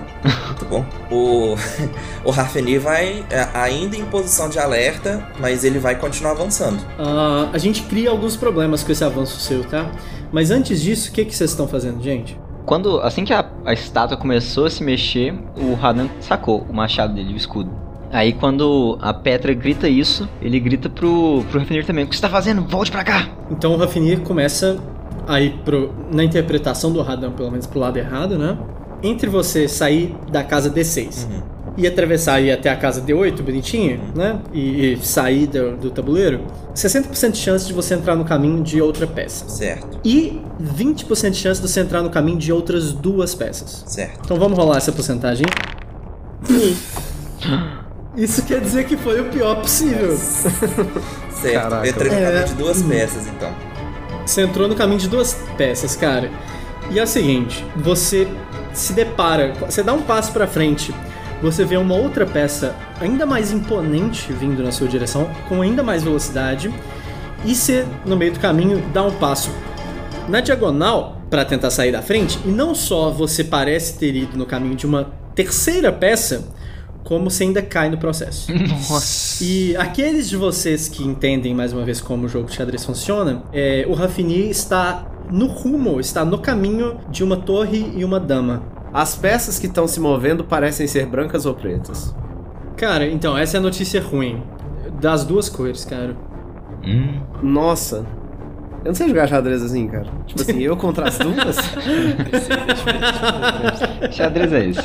muito bom. O, [laughs] o Rafinir vai é, ainda em posição de alerta, mas ele vai continuar avançando. Ah, a gente cria alguns problemas com esse avanço seu, tá? Mas antes disso, o que, que vocês estão fazendo, gente? Quando, assim que a, a estátua começou a se mexer, o Radan sacou o machado dele, o escudo. Aí quando a Petra grita isso, ele grita pro, pro Rafinir também. O que você tá fazendo? Volte pra cá! Então o Rafinir começa a ir pro, na interpretação do Radan, pelo menos pro lado errado, né? Entre você sair da casa D6 Uhum. e atravessar e até a casa D8, bonitinha, né? E, e sair do, do tabuleiro, 60% de chance de você entrar no caminho de outra peça. Certo, E 20% de chance de você entrar no caminho de outras duas peças. certo. Então vamos rolar essa porcentagem. Isso quer dizer que foi o pior possível. Certo. Caraca. Eu entrei no É. caminho de duas peças, então. Você entrou no caminho de duas peças, cara. E é o seguinte, você se depara, você dá um passo pra frente, você vê uma outra peça ainda mais imponente vindo na sua direção, com ainda mais velocidade, e você, no meio do caminho, dá um passo na diagonal pra tentar sair da frente, e não só você parece ter ido no caminho de uma terceira peça, como você ainda cai no processo. [laughs] Nossa! E aqueles de vocês que entendem mais uma vez como o jogo de xadrez funciona, é, o Rafini está no rumo, está no caminho de uma torre e uma dama. As peças que estão se movendo parecem ser brancas ou pretas. Cara, então essa é a notícia ruim. Das duas cores, cara. Hum. Nossa. Eu não sei jogar xadrez assim, cara. Tipo assim, eu contra as duas? [laughs] [laughs] Xadrez é esse.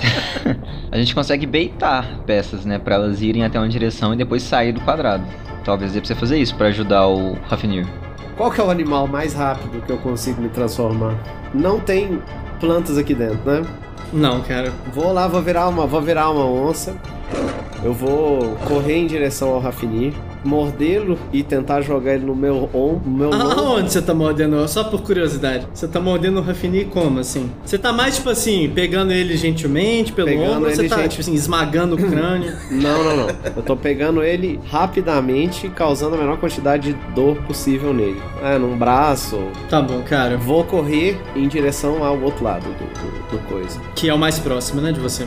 A gente consegue beitar peças, né? Pra elas irem até uma direção e depois sair do quadrado. Talvez dê pra você fazer isso pra ajudar o Rafinir. Qual que é o animal mais rápido que eu consigo me transformar? Não tem plantas aqui dentro, né? Não, cara. Vou lá, vou virar uma, vou virar uma onça. Eu vou correr em direção ao Rafini, mordê-lo e tentar jogar ele no meu ombro. Meu. Aonde você tá mordendo? Só por curiosidade. Você tá mordendo o Rafini como, assim? Você tá mais, tipo assim, pegando ele gentilmente pelo Pegando ombro ou você ele tá, gente- tipo assim, esmagando o crânio? [laughs] Não, não, não. Eu tô pegando ele rapidamente, causando a menor quantidade de dor possível nele. É, num braço. tá bom, cara. Vou correr em direção ao outro lado do, do- do coisa. Que é o mais próximo, né, de você.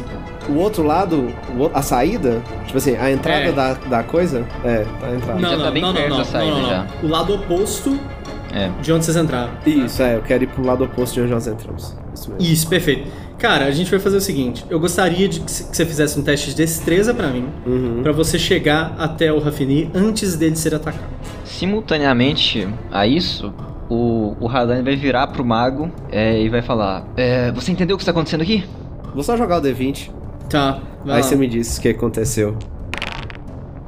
O outro lado, a saída, tipo assim, a entrada É. da, da coisa, é, tá a entrada. Não, já não, tá bem não, perto não, da saída não, não, já. não. O lado oposto É. de onde vocês entraram. Isso, é, eu quero ir pro lado oposto de onde nós entramos. Isso mesmo. Isso, perfeito. Cara, a gente vai fazer o seguinte. Eu gostaria de que você fizesse um teste de destreza pra mim, Uhum. pra você chegar até o Rafini antes dele ser atacado. Simultaneamente a isso, o, o Radan vai virar pro mago é, e vai falar: é, Você entendeu o que está acontecendo aqui? Vou só jogar o D20, Tá, vai aí lá. você me diz o que aconteceu.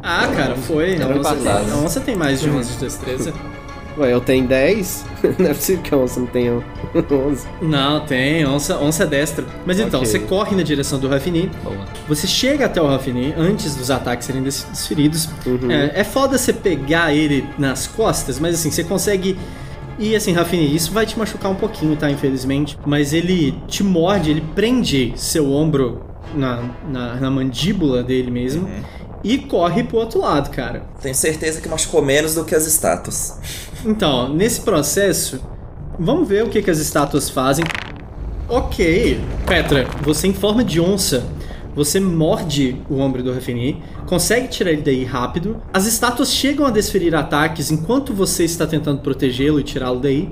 Ah, cara, foi. A onça, passado. a onça tem mais de 11 de destreza. [laughs] Ué, eu tenho 10? [laughs] Não é possível que a onça não tenha 11. Não, tem. Onça, onça é destra. Mas então, Ok. você corre na direção do Rafini. Você chega até o Rafini antes dos ataques serem des- desferidos. Uhum. É, é foda você pegar ele nas costas, mas assim, você consegue. E assim, Rafini, isso vai te machucar um pouquinho, tá? Infelizmente. Mas ele te morde, ele prende seu ombro na, na, na mandíbula dele mesmo. E corre pro outro lado, cara. Tenho certeza que machucou menos do que as estátuas. Então, nesse processo, vamos ver o que, que as estátuas fazem. Ok, Petra, você em forma de onça, você morde o ombro do Rafini, consegue tirar ele daí rápido. As estátuas chegam a desferir ataques enquanto você está tentando protegê-lo e tirá-lo daí,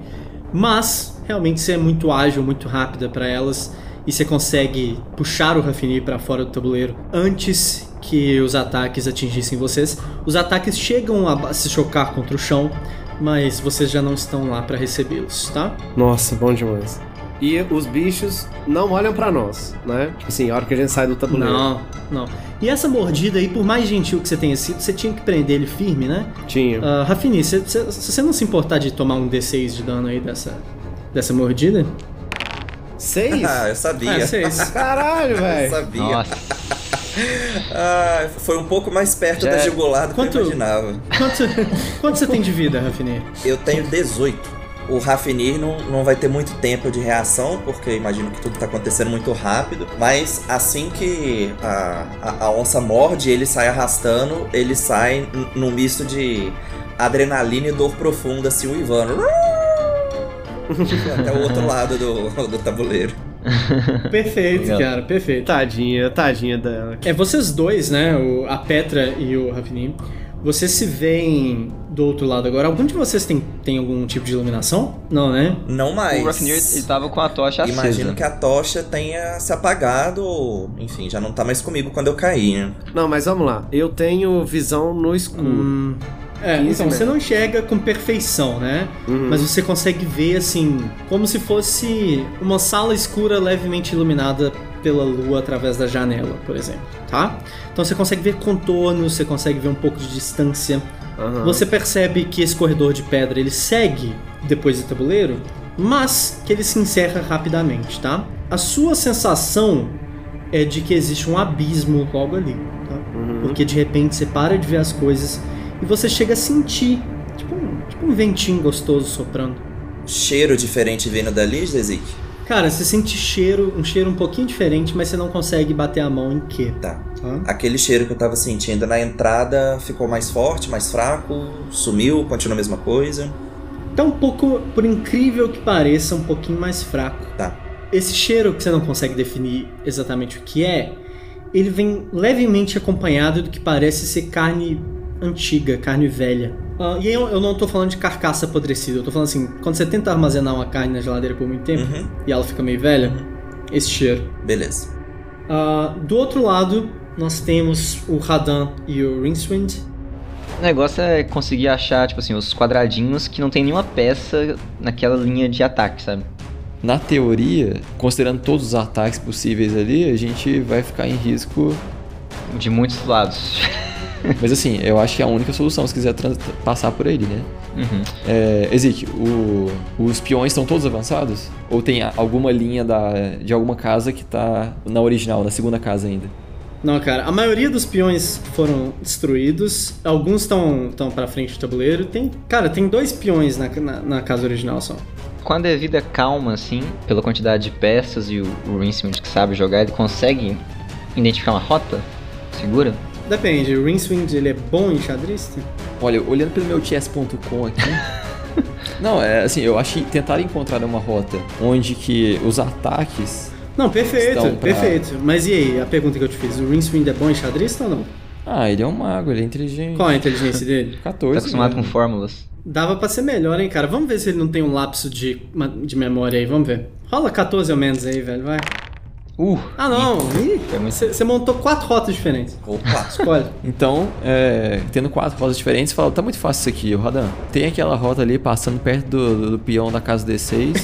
mas realmente você é muito ágil, muito rápida para elas e você consegue puxar o Rafini para fora do tabuleiro antes que os ataques atingissem vocês. Os ataques chegam a se chocar contra o chão, mas vocês já não estão lá para recebê-los, tá? Nossa, bom demais. E os bichos não olham pra nós, né? Tipo assim, a hora que a gente sai do tabuleiro. Não, não. E essa mordida aí, por mais gentil que você tenha sido, você tinha que prender ele firme, né? Tinha. Ah, Rafini, se você não se importar de tomar um D6 de dano aí dessa, dessa mordida. Seis? [laughs] Ah, eu sabia. É, seis. [laughs] Caralho, Eu velho. sabia. Nossa. Ah, foi um pouco mais perto Já da é- jugular do Quanto- que eu imaginava. Quanto, quanto você tem de vida, Rafini? Eu tenho 18. O Rafinir não, não vai ter muito tempo de reação, porque eu imagino que tudo tá acontecendo muito rápido. Mas assim que a, a, a onça morde, ele sai arrastando, ele sai num misto de adrenalina e dor profunda, assim, uivando. [laughs] Até o outro [laughs] lado do, do tabuleiro. Perfeito, Legal. cara, perfeito. Tadinha, tadinha dela. É vocês dois, né? O- a Petra e o Rafini. Vocês se veem do outro lado agora. Algum de vocês tem, tem algum tipo de iluminação? Não, né? Não mais. O Rafnir, ele tava com a tocha acesa. Imagino que a tocha tenha se apagado, ou, enfim, já não tá mais comigo quando eu caí, né? Não, mas vamos lá. Eu tenho visão no escuro. Hum, é, 15 então você não enxerga com perfeição, né? Uhum. Mas você consegue ver assim, como se fosse uma sala escura levemente iluminada pela lua através da janela, por exemplo, tá? Então você consegue ver contornos, você consegue ver um pouco de distância. Aham. Você percebe que esse corredor de pedra ele segue depois do tabuleiro, mas que ele se encerra rapidamente, tá? A sua sensação é de que existe um abismo logo ali, tá? Uhum. Porque de repente você para de ver as coisas e você chega a sentir tipo um, tipo um ventinho gostoso soprando. Cheiro diferente vindo dali, Zezik? Cara, você sente cheiro, um cheiro um pouquinho diferente, mas você não consegue bater a mão em quê, Tá. tá? Aquele cheiro que eu tava sentindo na entrada ficou mais forte, mais fraco, sumiu, continua a mesma coisa. Tá um pouco, por incrível que pareça, um pouquinho mais fraco. Tá. Esse cheiro que você não consegue definir exatamente o que é, ele vem levemente acompanhado do que parece ser carne antiga, carne velha. Ah, e aí eu, eu não tô falando de carcaça apodrecida, eu tô falando assim, quando você tenta armazenar uma carne na geladeira por muito tempo Uhum, e ela fica meio velha, esse cheiro. beleza. Ah, do outro lado, nós temos o Radan e o Rincewind. O negócio é conseguir achar, tipo assim, os quadradinhos que não tem nenhuma peça naquela linha de ataque, sabe? Na teoria, considerando todos os ataques possíveis ali, a gente vai ficar em risco. De muitos lados. [laughs] [laughs] Mas assim, eu acho que é a única solução se quiser passar por ele, né? Uhum. É, Ezequiel, o- os peões estão todos avançados? Ou tem a- alguma linha da, de alguma casa que tá na original, na segunda casa ainda? Não, cara, a maioria dos peões foram destruídos, alguns estão estão para frente do tabuleiro. Tem, cara, tem dois peões na, na, na casa original só. Quando é vida calma, assim, pela quantidade de peças e o, o Rincewind que sabe jogar, ele consegue identificar uma rota segura? Depende, o Rincewind ele é bom em xadrez? Olha, olhando pelo meu chess.com aqui. [laughs] não, é assim, eu acho que tentar encontrar uma rota onde que os ataques. Não, perfeito, Estão pra- perfeito. Mas e aí, a pergunta que eu te fiz, o Rincewind é bom em xadrez ou não? Ah, ele é um mago, ele é inteligente. Qual é a inteligência dele? [laughs] 14. Tá acostumado né? com fórmulas. Dava pra ser melhor, hein, cara. Vamos ver se ele não tem um lapso de, de memória aí, vamos ver. Rola 14 ou menos aí, velho, vai. Uh! Ah, não. Você montou quatro rotas diferentes. Opa! [laughs] Escolhe. Então, é, tendo quatro rotas diferentes, você fala, tá muito fácil isso aqui, Rodan. Tem aquela rota ali passando perto do, do, do peão da casa D6.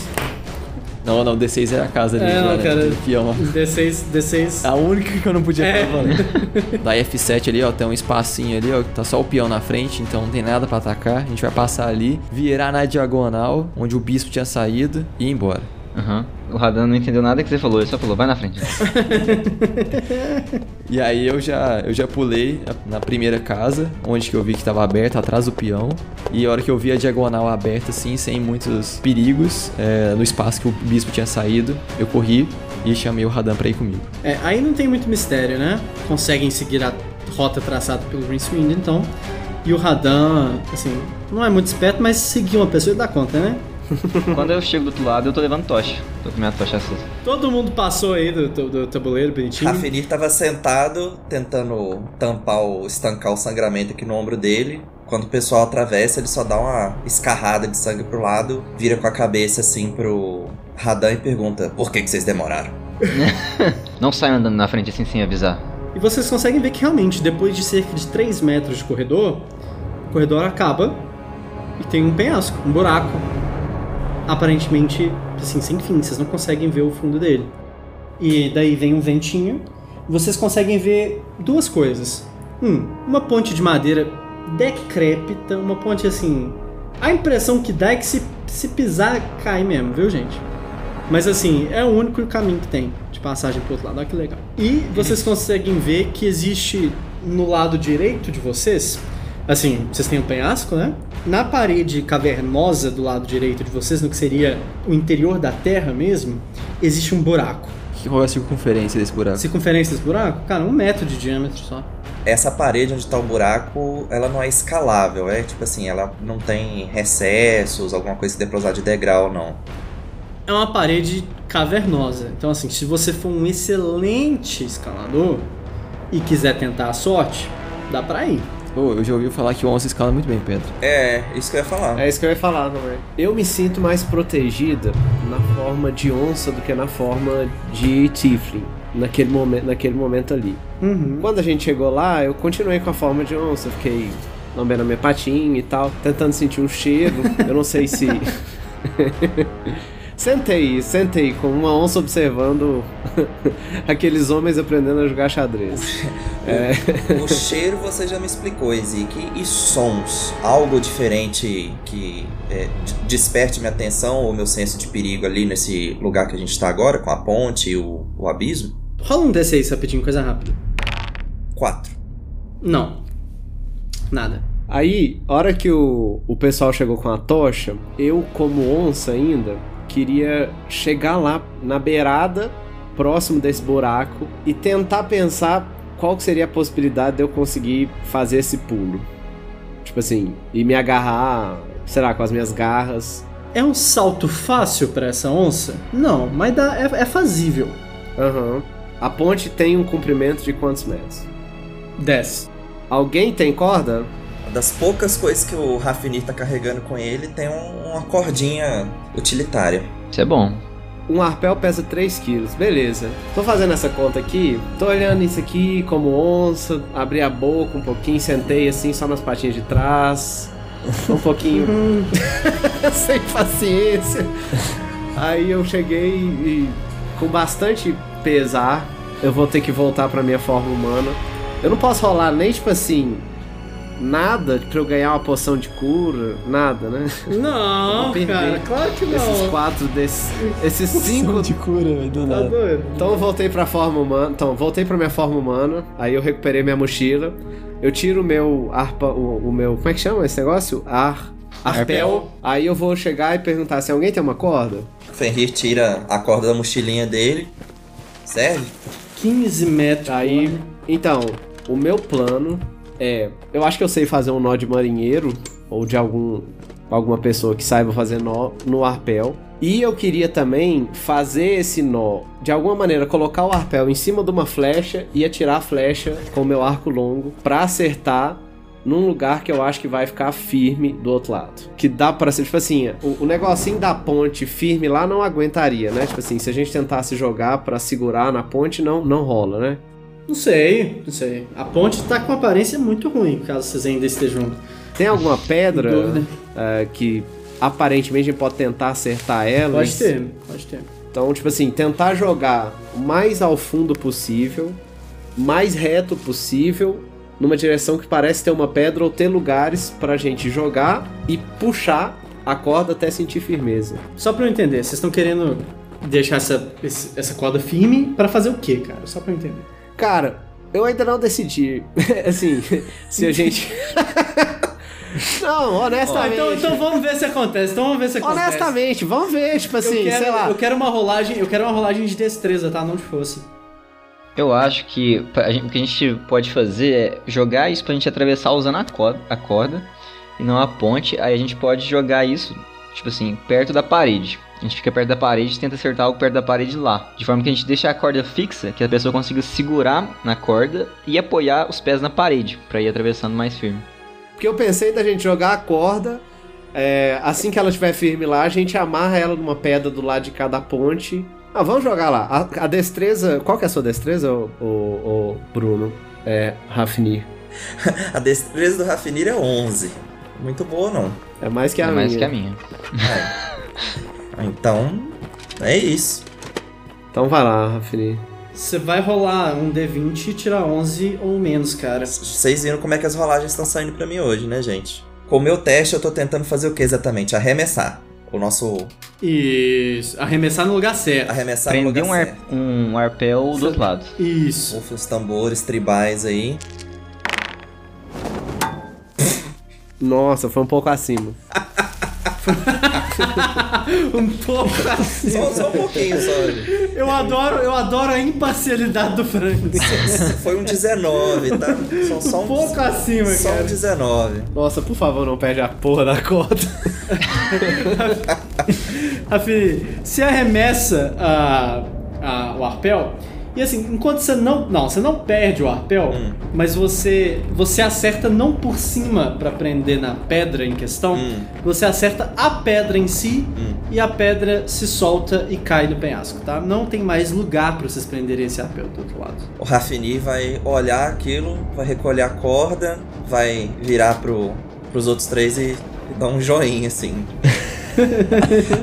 [laughs] não, não, D6 é a casa ali. É, já, não, né, cara. do peão. D6, D6. A única que eu não podia É. falar. falando. [laughs] Da F7 ali, ó, tem um espacinho ali, ó, tá só o peão na frente, então não tem nada pra atacar. A gente vai passar ali, virar na diagonal, onde o bispo tinha saído e ir embora. Aham. O Radan não entendeu nada que você falou, ele só falou, vai na frente. [laughs] E aí eu já, eu já pulei na primeira casa, onde que eu vi que tava aberta, atrás do peão. E a hora que eu vi a diagonal aberta, assim, sem muitos perigos, é, no espaço que o bispo tinha saído, eu corri e chamei o Radan pra ir comigo. É, aí não tem muito mistério, né? Conseguem seguir a rota traçada pelo Rincewind, então. E o Radan, assim, não é muito esperto, mas seguir uma pessoa ele dá conta, né? [laughs] Quando eu chego do outro lado, eu tô levando tocha. Tô com minha tocha acesa. Todo mundo passou aí do, do, do tabuleiro bonitinho. Rafenir tava sentado, tentando tampar o. estancar o sangramento aqui no ombro dele. Quando o pessoal atravessa, ele só dá uma escarrada de sangue pro lado, vira com a cabeça assim pro Radan e pergunta: Por que, que vocês demoraram? [laughs] Não sai andando na frente assim sem avisar. E vocês conseguem ver que realmente, depois de cerca de 3 metros de corredor, o corredor acaba e tem um penhasco, um buraco. Aparentemente, assim, sem fim, vocês não conseguem ver o fundo dele. E daí vem um ventinho. Vocês conseguem ver duas coisas. Um, uma ponte de madeira decrépita, uma ponte assim. A impressão que dá é que se, se pisar, cai mesmo, viu, gente? Mas assim, é o único caminho que tem de passagem pro outro lado. Olha que legal. E vocês conseguem ver que existe no lado direito de vocês, assim, vocês têm um penhasco, né? Na parede cavernosa do lado direito de vocês, no que seria o interior da terra mesmo, existe um buraco. Que- Qual é a circunferência desse buraco? Circunferência desse buraco? Cara, um metro de diâmetro só. Essa parede onde tá o buraco, ela não é escalável, é tipo assim, ela não tem recessos, alguma coisa que dê pra usar de degrau, não. É uma parede cavernosa. Então, assim, se você for um excelente escalador e quiser tentar a sorte, dá pra ir. Eu já ouvi falar que o onça escala muito bem, Pedro. É, isso que eu ia falar. É isso que eu ia falar também. Eu me sinto mais protegida na forma de onça do que na forma de Tiflin. Naquele momento, naquele momento ali. Uhum. Quando a gente chegou lá, eu continuei com a forma de onça. Fiquei lambendo a minha patinha e tal, tentando sentir um cheiro. Eu não sei se. [laughs] sentei, sentei com uma onça observando [laughs] aqueles homens aprendendo a jogar xadrez. [laughs] É, O cheiro você já me explicou, Ezik. E sons? Algo diferente que é, desperte minha atenção ou meu senso de perigo ali nesse lugar que a gente tá agora, com a ponte e o, o abismo? Rola um D6 rapidinho, coisa rápida. Quatro. Não. Nada. Aí, a hora que o, o pessoal chegou com a tocha, eu, como onça ainda, queria chegar lá na beirada, próximo desse buraco, e tentar pensar qual seria a possibilidade de eu conseguir fazer esse pulo. Tipo assim, e me agarrar, sei lá, com as minhas garras. É um salto fácil pra essa onça? Não, mas dá, é, é fazível. Aham. A ponte tem um comprimento de quantos metros? 10. Alguém tem corda? Das poucas coisas que o Rafinir tá carregando com ele tem um- uma cordinha utilitária. Isso é bom. Um arpel pesa 3 quilos, beleza. Tô fazendo essa conta aqui, tô olhando isso aqui como onça, abri a boca um pouquinho, sentei assim só nas patinhas de trás, um pouquinho [laughs] sem paciência. Aí eu cheguei e com bastante pesar, eu vou ter que voltar pra minha forma humana. Eu não posso rolar nem tipo assim nada pra eu ganhar uma poção de cura, nada, né? Não, [laughs] cara, claro que Esses não. quatro desses. Esses cinco. de cura, velho, do Tá nada. doido? Então eu voltei pra forma humana. Então, voltei pra minha forma humana. Aí eu recuperei minha mochila. Eu tiro o meu arpa. O, o meu. Como é que chama esse negócio? Ar. Arpel. Arpel. Aí eu vou chegar e perguntar se alguém tem uma corda. O Fenrir tira a corda da mochilinha dele. Serve? 15 metros. Aí. Então, o meu plano é. Eu acho que eu sei fazer um nó de marinheiro. Ou de algum. Alguma pessoa que saiba fazer nó no arpel. E eu queria também fazer esse nó, de alguma maneira, colocar o arpel em cima de uma flecha e atirar a flecha com o meu arco longo pra acertar num lugar que eu acho que vai ficar firme do outro lado. Que dá pra ser, tipo assim, o, o negocinho da ponte firme lá não aguentaria, né? Tipo assim, se a gente tentasse jogar pra segurar na ponte, não, não rola, né? Não sei, não sei. A ponte tá com uma aparência muito ruim, caso vocês ainda estejam. Tem alguma pedra eh, que aparentemente pode tentar acertar ela? Pode ter, pode ter. Então, tipo assim, tentar jogar o mais ao fundo possível, mais reto possível, numa direção que parece ter uma pedra ou ter lugares pra gente jogar e puxar a corda até sentir firmeza. Só pra eu entender, vocês estão querendo deixar essa, essa corda firme pra fazer o quê, cara? Só pra eu entender. Cara, eu ainda não decidi, [laughs] assim, se a gente. [laughs] não, honestamente. então, então vamos ver se acontece. Então vamos ver se acontece. Honestamente, vamos ver, tipo assim, eu quero, sei lá. Eu quero uma rolagem, eu quero uma rolagem de destreza, tá? Não de força. Eu acho que pra- a gente- o que a gente pode fazer é jogar isso pra gente atravessar usando a corda, a corda e não a ponte. Aí a gente pode jogar isso, tipo assim, perto da parede. A gente fica perto da parede e tenta acertar algo perto da parede lá. De forma que a gente deixa a corda fixa, que a pessoa consiga segurar na corda e apoiar os pés na parede, pra ir atravessando mais firme. Porque eu pensei da gente jogar a corda. é, assim que ela estiver firme lá, a gente amarra ela numa pedra do lado de cada ponte. Ah, vamos jogar lá. A, a destreza. Qual que é a sua destreza, ô, ô, ô, Bruno? É, Rafnir. [laughs] A destreza do Rafinir é 11. Muito boa, não. É mais que a é minha. mais que a minha. Então, é isso. Então vai lá, Rafnir. Você vai rolar um D20 e tirar 11 ou menos, cara. Vocês viram como é que as rolagens estão saindo pra mim hoje, né, gente? Com o meu teste, eu tô tentando fazer o que exatamente? Arremessar. O nosso. Isso. Arremessar no lugar certo. Arremessar no Prender lugar um, ar, certo. um arpel do outro lado. Isso. Ufa, os tambores tribais aí. Nossa, foi um pouco acima. [laughs] um pouco assim. Só, só um pouquinho, só. Eu adoro, eu adoro a imparcialidade do Frank. [laughs] Foi um 19, tá? Só, só Um um, pouco acima, só um cara. 19. Nossa, por favor, não perde a porra da corda. [laughs] Rafi, você arremessa a, a- o arpel e assim, enquanto você não, não, você não perde o arpel, Hum. mas você você acerta não por cima pra prender na pedra em questão, Hum. você acerta a pedra em si Hum. e a pedra se solta e cai no penhasco, tá? Não tem mais lugar pra vocês prenderem esse arpel do outro lado. O Rafinir vai olhar aquilo, vai recolher a corda, vai virar pro, pros outros três e, e dar um joinha, assim.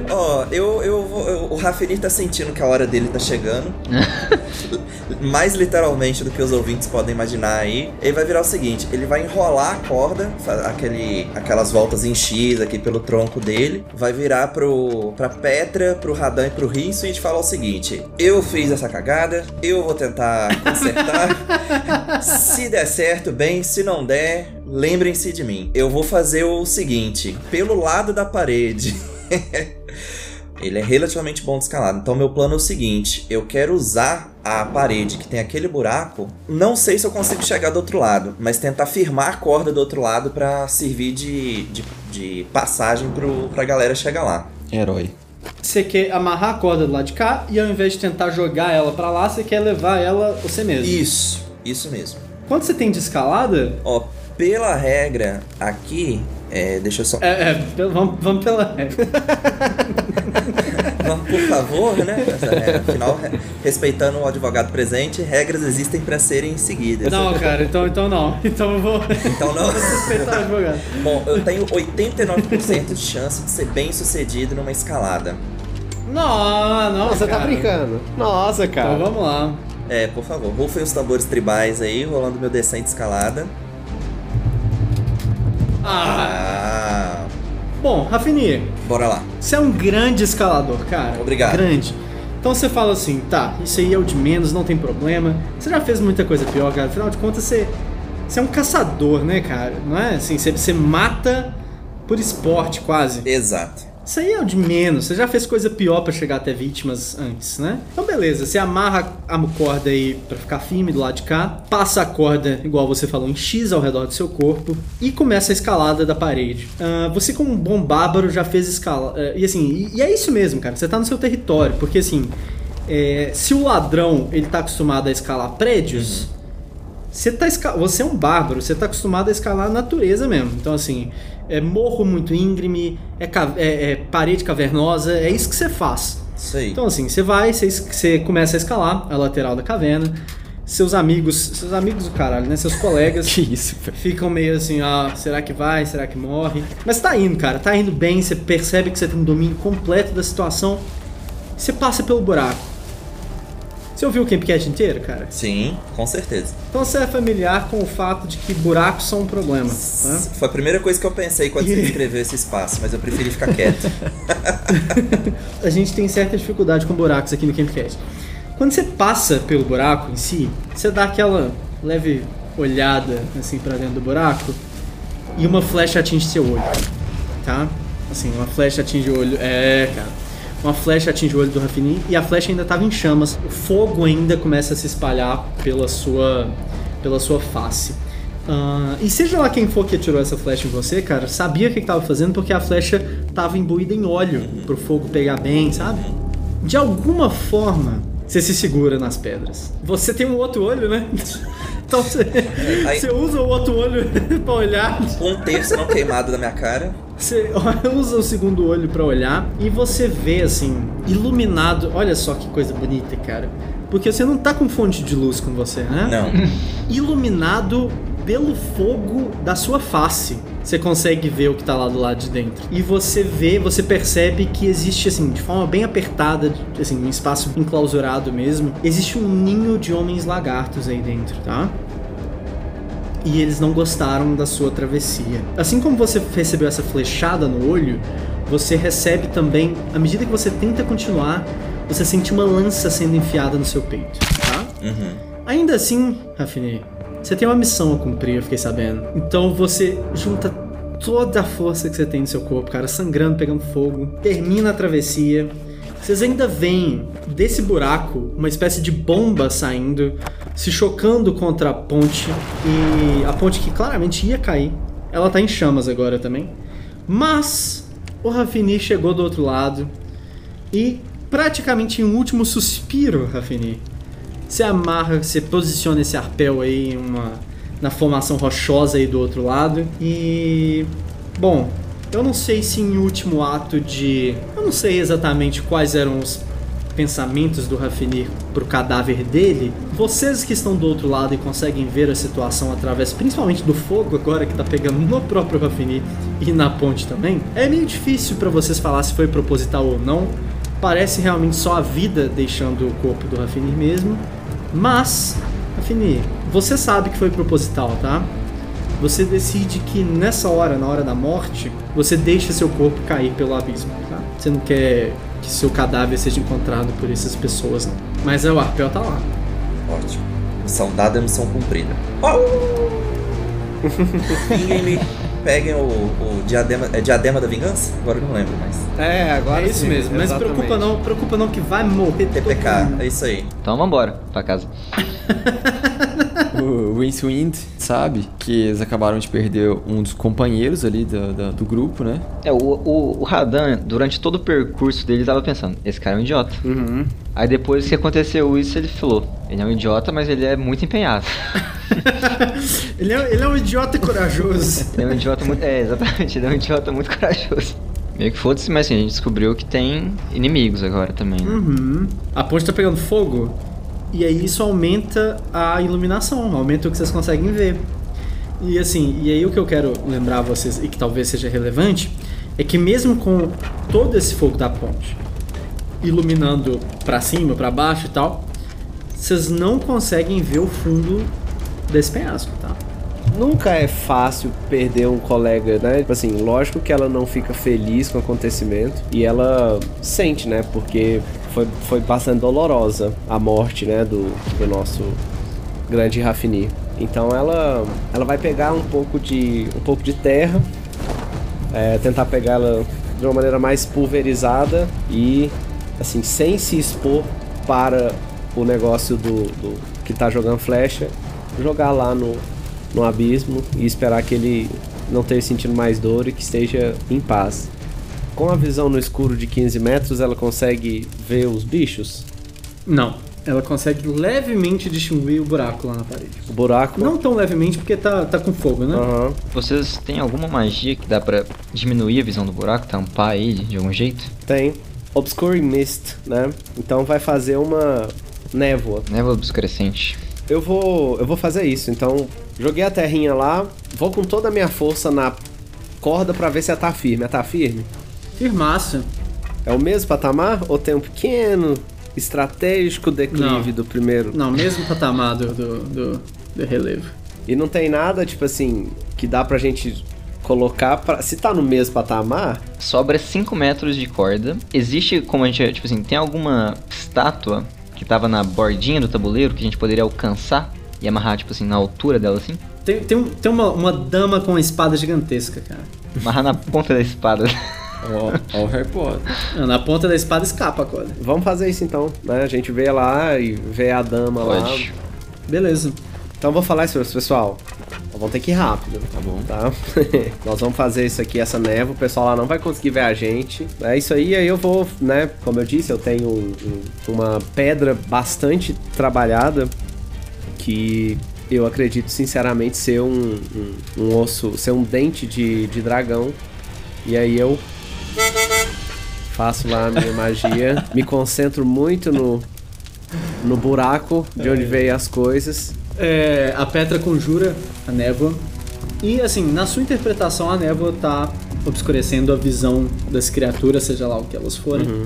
Ó, eu, eu, vou- eu- o Rafinir tá sentindo que a hora dele tá chegando. [laughs] Mais literalmente do que os ouvintes podem imaginar aí. Ele vai virar o seguinte: ele vai enrolar a corda, aquele, aquelas voltas em X aqui pelo tronco dele, vai virar pro, pra Petra, pro Radan e pro Rinso e te falar o seguinte: eu fiz essa cagada, eu vou tentar consertar. [laughs] se der certo, bem, se não der, lembrem-se de mim. Eu vou fazer o seguinte: pelo lado da parede. [laughs] Ele é relativamente bom de escalada. Então, meu plano é o seguinte: eu quero usar a parede que tem aquele buraco. Não sei se eu consigo chegar do outro lado, mas tentar firmar a corda do outro lado pra servir de, de, de passagem pro, pra galera chegar lá. Herói. Você quer amarrar a corda do lado de cá e ao invés de tentar jogar ela pra lá, você quer levar ela você mesmo. Isso, isso mesmo. Quanto você tem de escalada? Ó, pela regra aqui, é, deixa eu só. É, é, pelo- vamos, vamos pela regra. [laughs] Vamos, Por favor, né? Afinal, re- respeitando o advogado presente, regras existem pra serem seguidas. Não, cara, então, então não. Então eu vou Então não. [laughs] respeitar o advogado. Bom, eu tenho 89% de chance de ser bem sucedido numa escalada. Não, não. Você tá cara. brincando. Nossa, cara. Então vamos lá. É, por favor, rufem os tambores tribais aí, rolando meu descente escalada. Ah, Bom, Rafini, bora lá. você é um grande escalador, cara. Obrigado. Grande. Então você fala assim, tá, isso aí é o de menos, não tem problema. Você já fez muita coisa pior, cara. Afinal de contas, você, você é um caçador, né, cara? Não é assim, você, você mata por esporte quase. Exato. Isso aí é o de menos. Você já fez coisa pior pra chegar até vítimas antes, né? Então beleza, você amarra a corda aí pra ficar firme do lado de cá, passa a corda, igual você falou, em X ao redor do seu corpo e começa a escalada da parede. Ah, você como um bom bárbaro já fez escala... eh, e assim, e, e é isso mesmo, cara. Você tá no seu território, porque assim, eh, se o ladrão ele tá acostumado a escalar prédios... Você, tá esca... você é um bárbaro, você tá acostumado a escalar a natureza mesmo. Então, assim, é morro muito íngreme, é, é- é parede cavernosa, é isso que você faz. Aí. Então, assim, você vai, você, você começa a escalar a lateral da caverna, seus amigos, seus amigos do caralho, né? Seus [laughs] colegas Que isso, velho. ficam meio assim, ah, será que vai, será que morre? Mas tá indo, cara, tá indo bem, você percebe que você tem um domínio completo da situação, você passa pelo buraco. Você ouviu o Campcat inteiro, cara? Sim, com certeza. Então você é familiar com o fato de que buracos são um problema, né? Foi a primeira coisa que eu pensei quando você escreveu esse espaço, mas eu preferi ficar quieto. [laughs] A gente tem certa dificuldade com buracos aqui no Campcast. Quando você passa pelo buraco em si, você dá aquela leve olhada assim para dentro do buraco e uma flecha atinge seu olho, tá? Assim, uma flecha atinge o olho. É, cara. Uma flecha atinge o olho do Rafini e a flecha ainda estava em chamas. O fogo ainda começa a se espalhar pela sua, pela sua face. Ah, e seja lá quem for que atirou essa flecha em você, cara, sabia o que estava fazendo porque a flecha estava imbuída em óleo pro fogo pegar bem, sabe? De alguma forma, você se segura nas pedras. Você tem um outro olho, né? [laughs] Então você, Aí- você usa o outro olho [laughs] pra olhar. Um terço não queimado da minha cara. Você [laughs] usa o segundo olho pra olhar e você vê assim, iluminado. Olha só que coisa bonita, cara. Porque você não tá com fonte de luz com você, né? Não. [laughs] Iluminado pelo fogo da sua face. Você consegue ver o que tá lá do lado de dentro. E você vê, você percebe que existe assim, de forma bem apertada, assim, um espaço enclausurado mesmo, existe um ninho de homens lagartos aí dentro, tá? E eles não gostaram da sua travessia. Assim como você recebeu essa flechada no olho, você recebe também, à medida que você tenta continuar, você sente uma lança sendo enfiada no seu peito, tá? Uhum. Ainda assim, Rafine, você tem uma missão a cumprir, eu fiquei sabendo. Então você junta toda a força que você tem no seu corpo, cara, sangrando, pegando fogo, termina a travessia. Vocês ainda veem desse buraco uma espécie de bomba saindo, se chocando contra a ponte e a ponte que claramente ia cair. Ela tá em chamas agora também. Mas o Rafini chegou do outro lado e praticamente em um último suspiro, Rafini, você amarra, você posiciona esse arpel aí uma, na formação rochosa aí do outro lado. E. Bom, eu não sei se em último ato de. Eu não sei exatamente quais eram os pensamentos do Rafinir pro cadáver dele. Vocês que estão do outro lado e conseguem ver a situação através principalmente do fogo agora que tá pegando no próprio Rafinir e na ponte também, é meio difícil para vocês falar se foi proposital ou não. Parece realmente só a vida deixando o corpo do Rafinir mesmo. Mas, Rafinir, você sabe que foi proposital, tá? Você decide que nessa hora, na hora da morte, você deixa seu corpo cair pelo abismo, tá? Você não quer que seu cadáver seja encontrado por essas pessoas, não. Mas é, o arpel tá lá. Ótimo. Missão dada, missão cumprida. Ninguém me peguem o, o diadema. É diadema da vingança? Agora eu não lembro mais. É, agora é isso sim, mesmo. Mas exatamente. preocupa não, preocupa não que vai morrer todo TPK, mundo. é isso aí. Então vambora pra casa. [laughs] O Rincewind sabe que eles acabaram de perder um dos companheiros ali do, do, do grupo, né? É, o, o, o Radan, durante todo o percurso dele, tava pensando, esse cara é um idiota. Uhum. Aí depois que aconteceu isso, ele falou, ele é um idiota, mas ele é muito empenhado. [laughs] Ele é, ele é um idiota corajoso. Ele é um idiota muito. É, exatamente, ele é um idiota muito corajoso. Meio que foda-se, mas assim, a gente descobriu que tem inimigos agora também. né? Uhum. A ponte tá pegando fogo e aí isso aumenta a iluminação, aumenta o que vocês conseguem ver. E assim, e aí o que eu quero lembrar a vocês e que talvez seja relevante é que mesmo com todo esse fogo da ponte iluminando pra cima, pra baixo e tal, vocês não conseguem ver o fundo desse penhasco, tá? nunca é fácil perder um colega, né? Tipo assim, lógico que ela não fica feliz com o acontecimento e ela sente, né? Porque foi, foi bastante dolorosa a morte, né? Do, do nosso grande Rafini. Então ela, ela vai pegar um pouco de, um pouco de terra, é, tentar pegar ela de uma maneira mais pulverizada e, assim, sem se expor para o negócio do, do que tá jogando flecha, jogar lá no, no abismo e esperar que ele não esteja sentindo mais dor e que esteja em paz. Com a visão no escuro de 15 metros, ela consegue ver os bichos? Não. Ela consegue levemente distinguir o buraco lá na parede. O buraco? Não tão levemente porque tá, tá com fogo, né? Aham. Vocês têm alguma magia que dá pra diminuir a visão do buraco, tampar ele de algum jeito? Tem. Obscuring Mist, né? Então vai fazer uma névoa. Névoa obscurecente. Eu vou, eu vou fazer isso. Então, joguei a terrinha lá, vou com toda a minha força na corda pra ver se ela tá firme. Ela tá firme? Firmaça. É o mesmo patamar ou tem um pequeno estratégico declive Não. do primeiro? Não, mesmo patamar do, do, do, do relevo. E não tem nada, tipo assim, que dá pra gente colocar pra... Se tá no mesmo patamar, Sobra 5 metros de corda. Existe como a gente, tipo assim, tem alguma estátua que tava na bordinha do tabuleiro que a gente poderia alcançar e amarrar, tipo assim, na altura dela assim? Tem, tem, um- tem uma, uma dama com uma espada gigantesca, cara. Amarrar na ponta da espada. [laughs] Ó, ó o Harry Potter. Na ponta da espada escapa a corda. vamos fazer isso então, né? A gente vê lá e vê a dama lá. Pode. Beleza. Então eu vou falar isso, pessoal. Vamos ter que ir rápido. Tá bom. tá? [laughs] Nós vamos fazer isso aqui, essa névoa, o pessoal lá não vai conseguir ver a gente. É isso aí, aí eu vou, né? Como eu disse, eu tenho um- um- uma pedra bastante trabalhada que eu acredito sinceramente ser um, um, um osso, ser um dente de, de dragão. E aí eu faço lá a minha magia, me concentro muito no, no buraco de onde veio as coisas. É, a Petra conjura a névoa. E assim, na sua interpretação, a névoa tá obscurecendo a visão das criaturas, seja lá o que elas forem,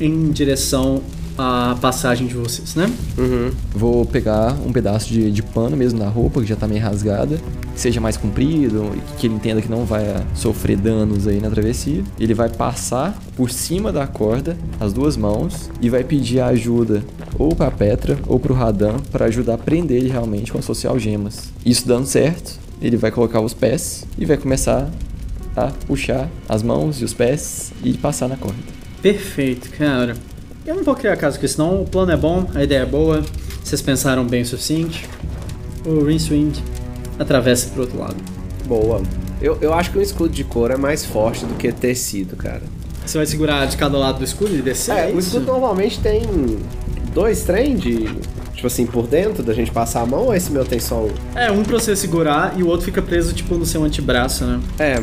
em direção à passagem de vocês, né? Uhum. Vou pegar um pedaço de, de pano mesmo na roupa, que já tá meio rasgada, que seja mais comprido, que ele entenda que não vai ah, sofrer danos aí na travessia. Ele vai passar por cima da corda, as duas mãos, e vai pedir ajuda ou pra Petra ou pro Radan para ajudar a prender ele realmente com as social gemas. Isso dando certo, ele vai colocar os pés e vai começar a puxar as mãos e os pés e passar na corda. Perfeito, cara. Eu não vou criar caso com isso, não. O plano é bom, a ideia é boa. Vocês pensaram bem o suficiente. O Rincewind atravessa pro outro lado. Boa. Eu, eu acho que o escudo de couro é mais forte do que tecido, cara. Você vai segurar de cada lado do escudo e descer? É, é o escudo normalmente tem dois trem de. Tipo assim, por dentro da gente passar a mão ou esse meu tem só um? É, um pra você segurar e o outro fica preso, tipo, no seu antebraço, né? É,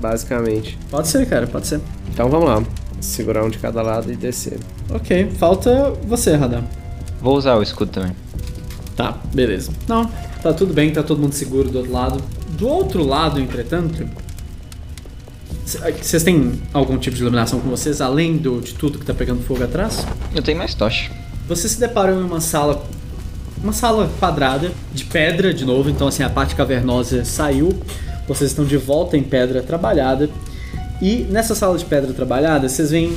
basicamente. Pode ser, cara, pode ser. Então vamos lá. Segurar um de cada lado e descer. Ok, falta você, Radam. Vou usar o escudo também. Tá, beleza. Não, tá tudo bem, tá todo mundo seguro do outro lado. Do outro lado, entretanto, c- vocês têm algum tipo de iluminação com vocês, além do, de tudo que tá pegando fogo atrás? Eu tenho mais tocha. Vocês se deparam em uma sala, uma sala quadrada, de pedra de novo, então assim, a parte cavernosa saiu, vocês estão de volta em pedra trabalhada. E nessa sala de pedra trabalhada, vocês veem.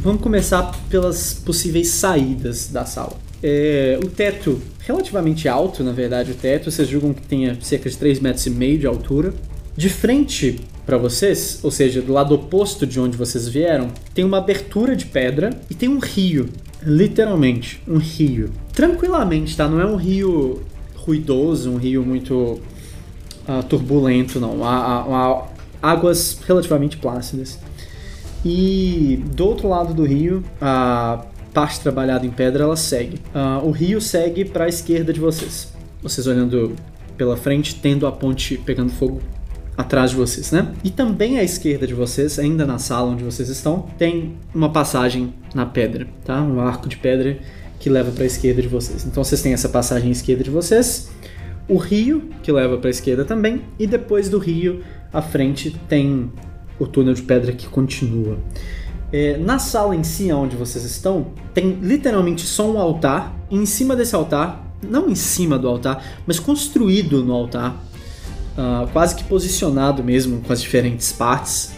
Vamos começar pelas possíveis saídas da sala. É, o teto, relativamente alto, na verdade, o teto, vocês julgam que tenha cerca de 3,5 metros e meio de altura. De frente para vocês, ou seja, do lado oposto de onde vocês vieram, tem uma abertura de pedra e tem um rio. Literalmente, um rio. Tranquilamente, tá? Não é um rio ruidoso, um rio muito ah, turbulento, não. Há águas relativamente plácidas. E do outro lado do rio, a parte trabalhada em pedra ela segue. Ah, o rio segue para a esquerda de vocês. Vocês olhando pela frente, tendo a ponte pegando fogo atrás de vocês, né? E também à esquerda de vocês, ainda na sala onde vocês estão, tem uma passagem na pedra, tá? Um arco de pedra que leva para a esquerda de vocês. Então vocês têm essa passagem à esquerda de vocês, o rio que leva para a esquerda também, e depois do rio à frente tem o túnel de pedra que continua. É, na sala em si, onde vocês estão, tem literalmente só um altar. E em cima desse altar, não em cima do altar, mas construído no altar, ah, quase que posicionado mesmo com as diferentes partes,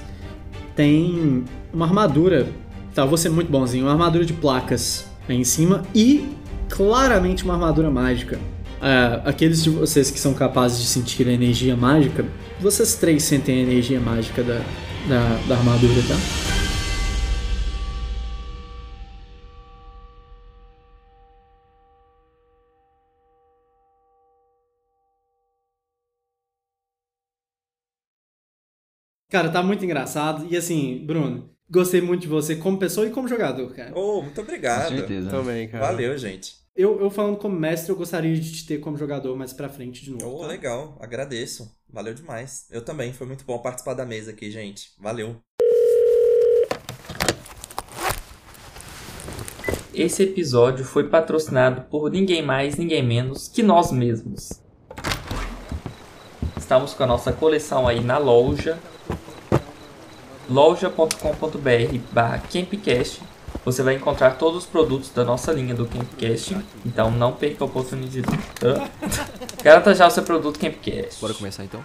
tem uma armadura. Tá, vou ser muito bonzinho, uma armadura de placas aí em cima e claramente uma armadura mágica. Ah, aqueles de vocês que são capazes de sentir a energia mágica, vocês três sentem a energia mágica da, da, da armadura, tá? Cara, tá muito engraçado. E assim, Bruno, gostei muito de você como pessoa e como jogador, cara. Oh, muito obrigado. Com certeza. Também, cara. Valeu, gente. Eu, eu falando como mestre, eu gostaria de te ter como jogador mais pra frente de novo. Oh, tá? legal. Agradeço. Valeu demais. Eu também. Foi muito bom participar da mesa aqui, gente. Valeu. Esse episódio foi patrocinado por ninguém mais, ninguém menos que nós mesmos. Estamos com a nossa coleção aí na loja loja.com.br barra Campcast. Você vai encontrar todos os produtos da nossa linha do Campcast. Então não perca a oportunidade. [laughs] Garanta já o seu produto Campcast. Bora começar então?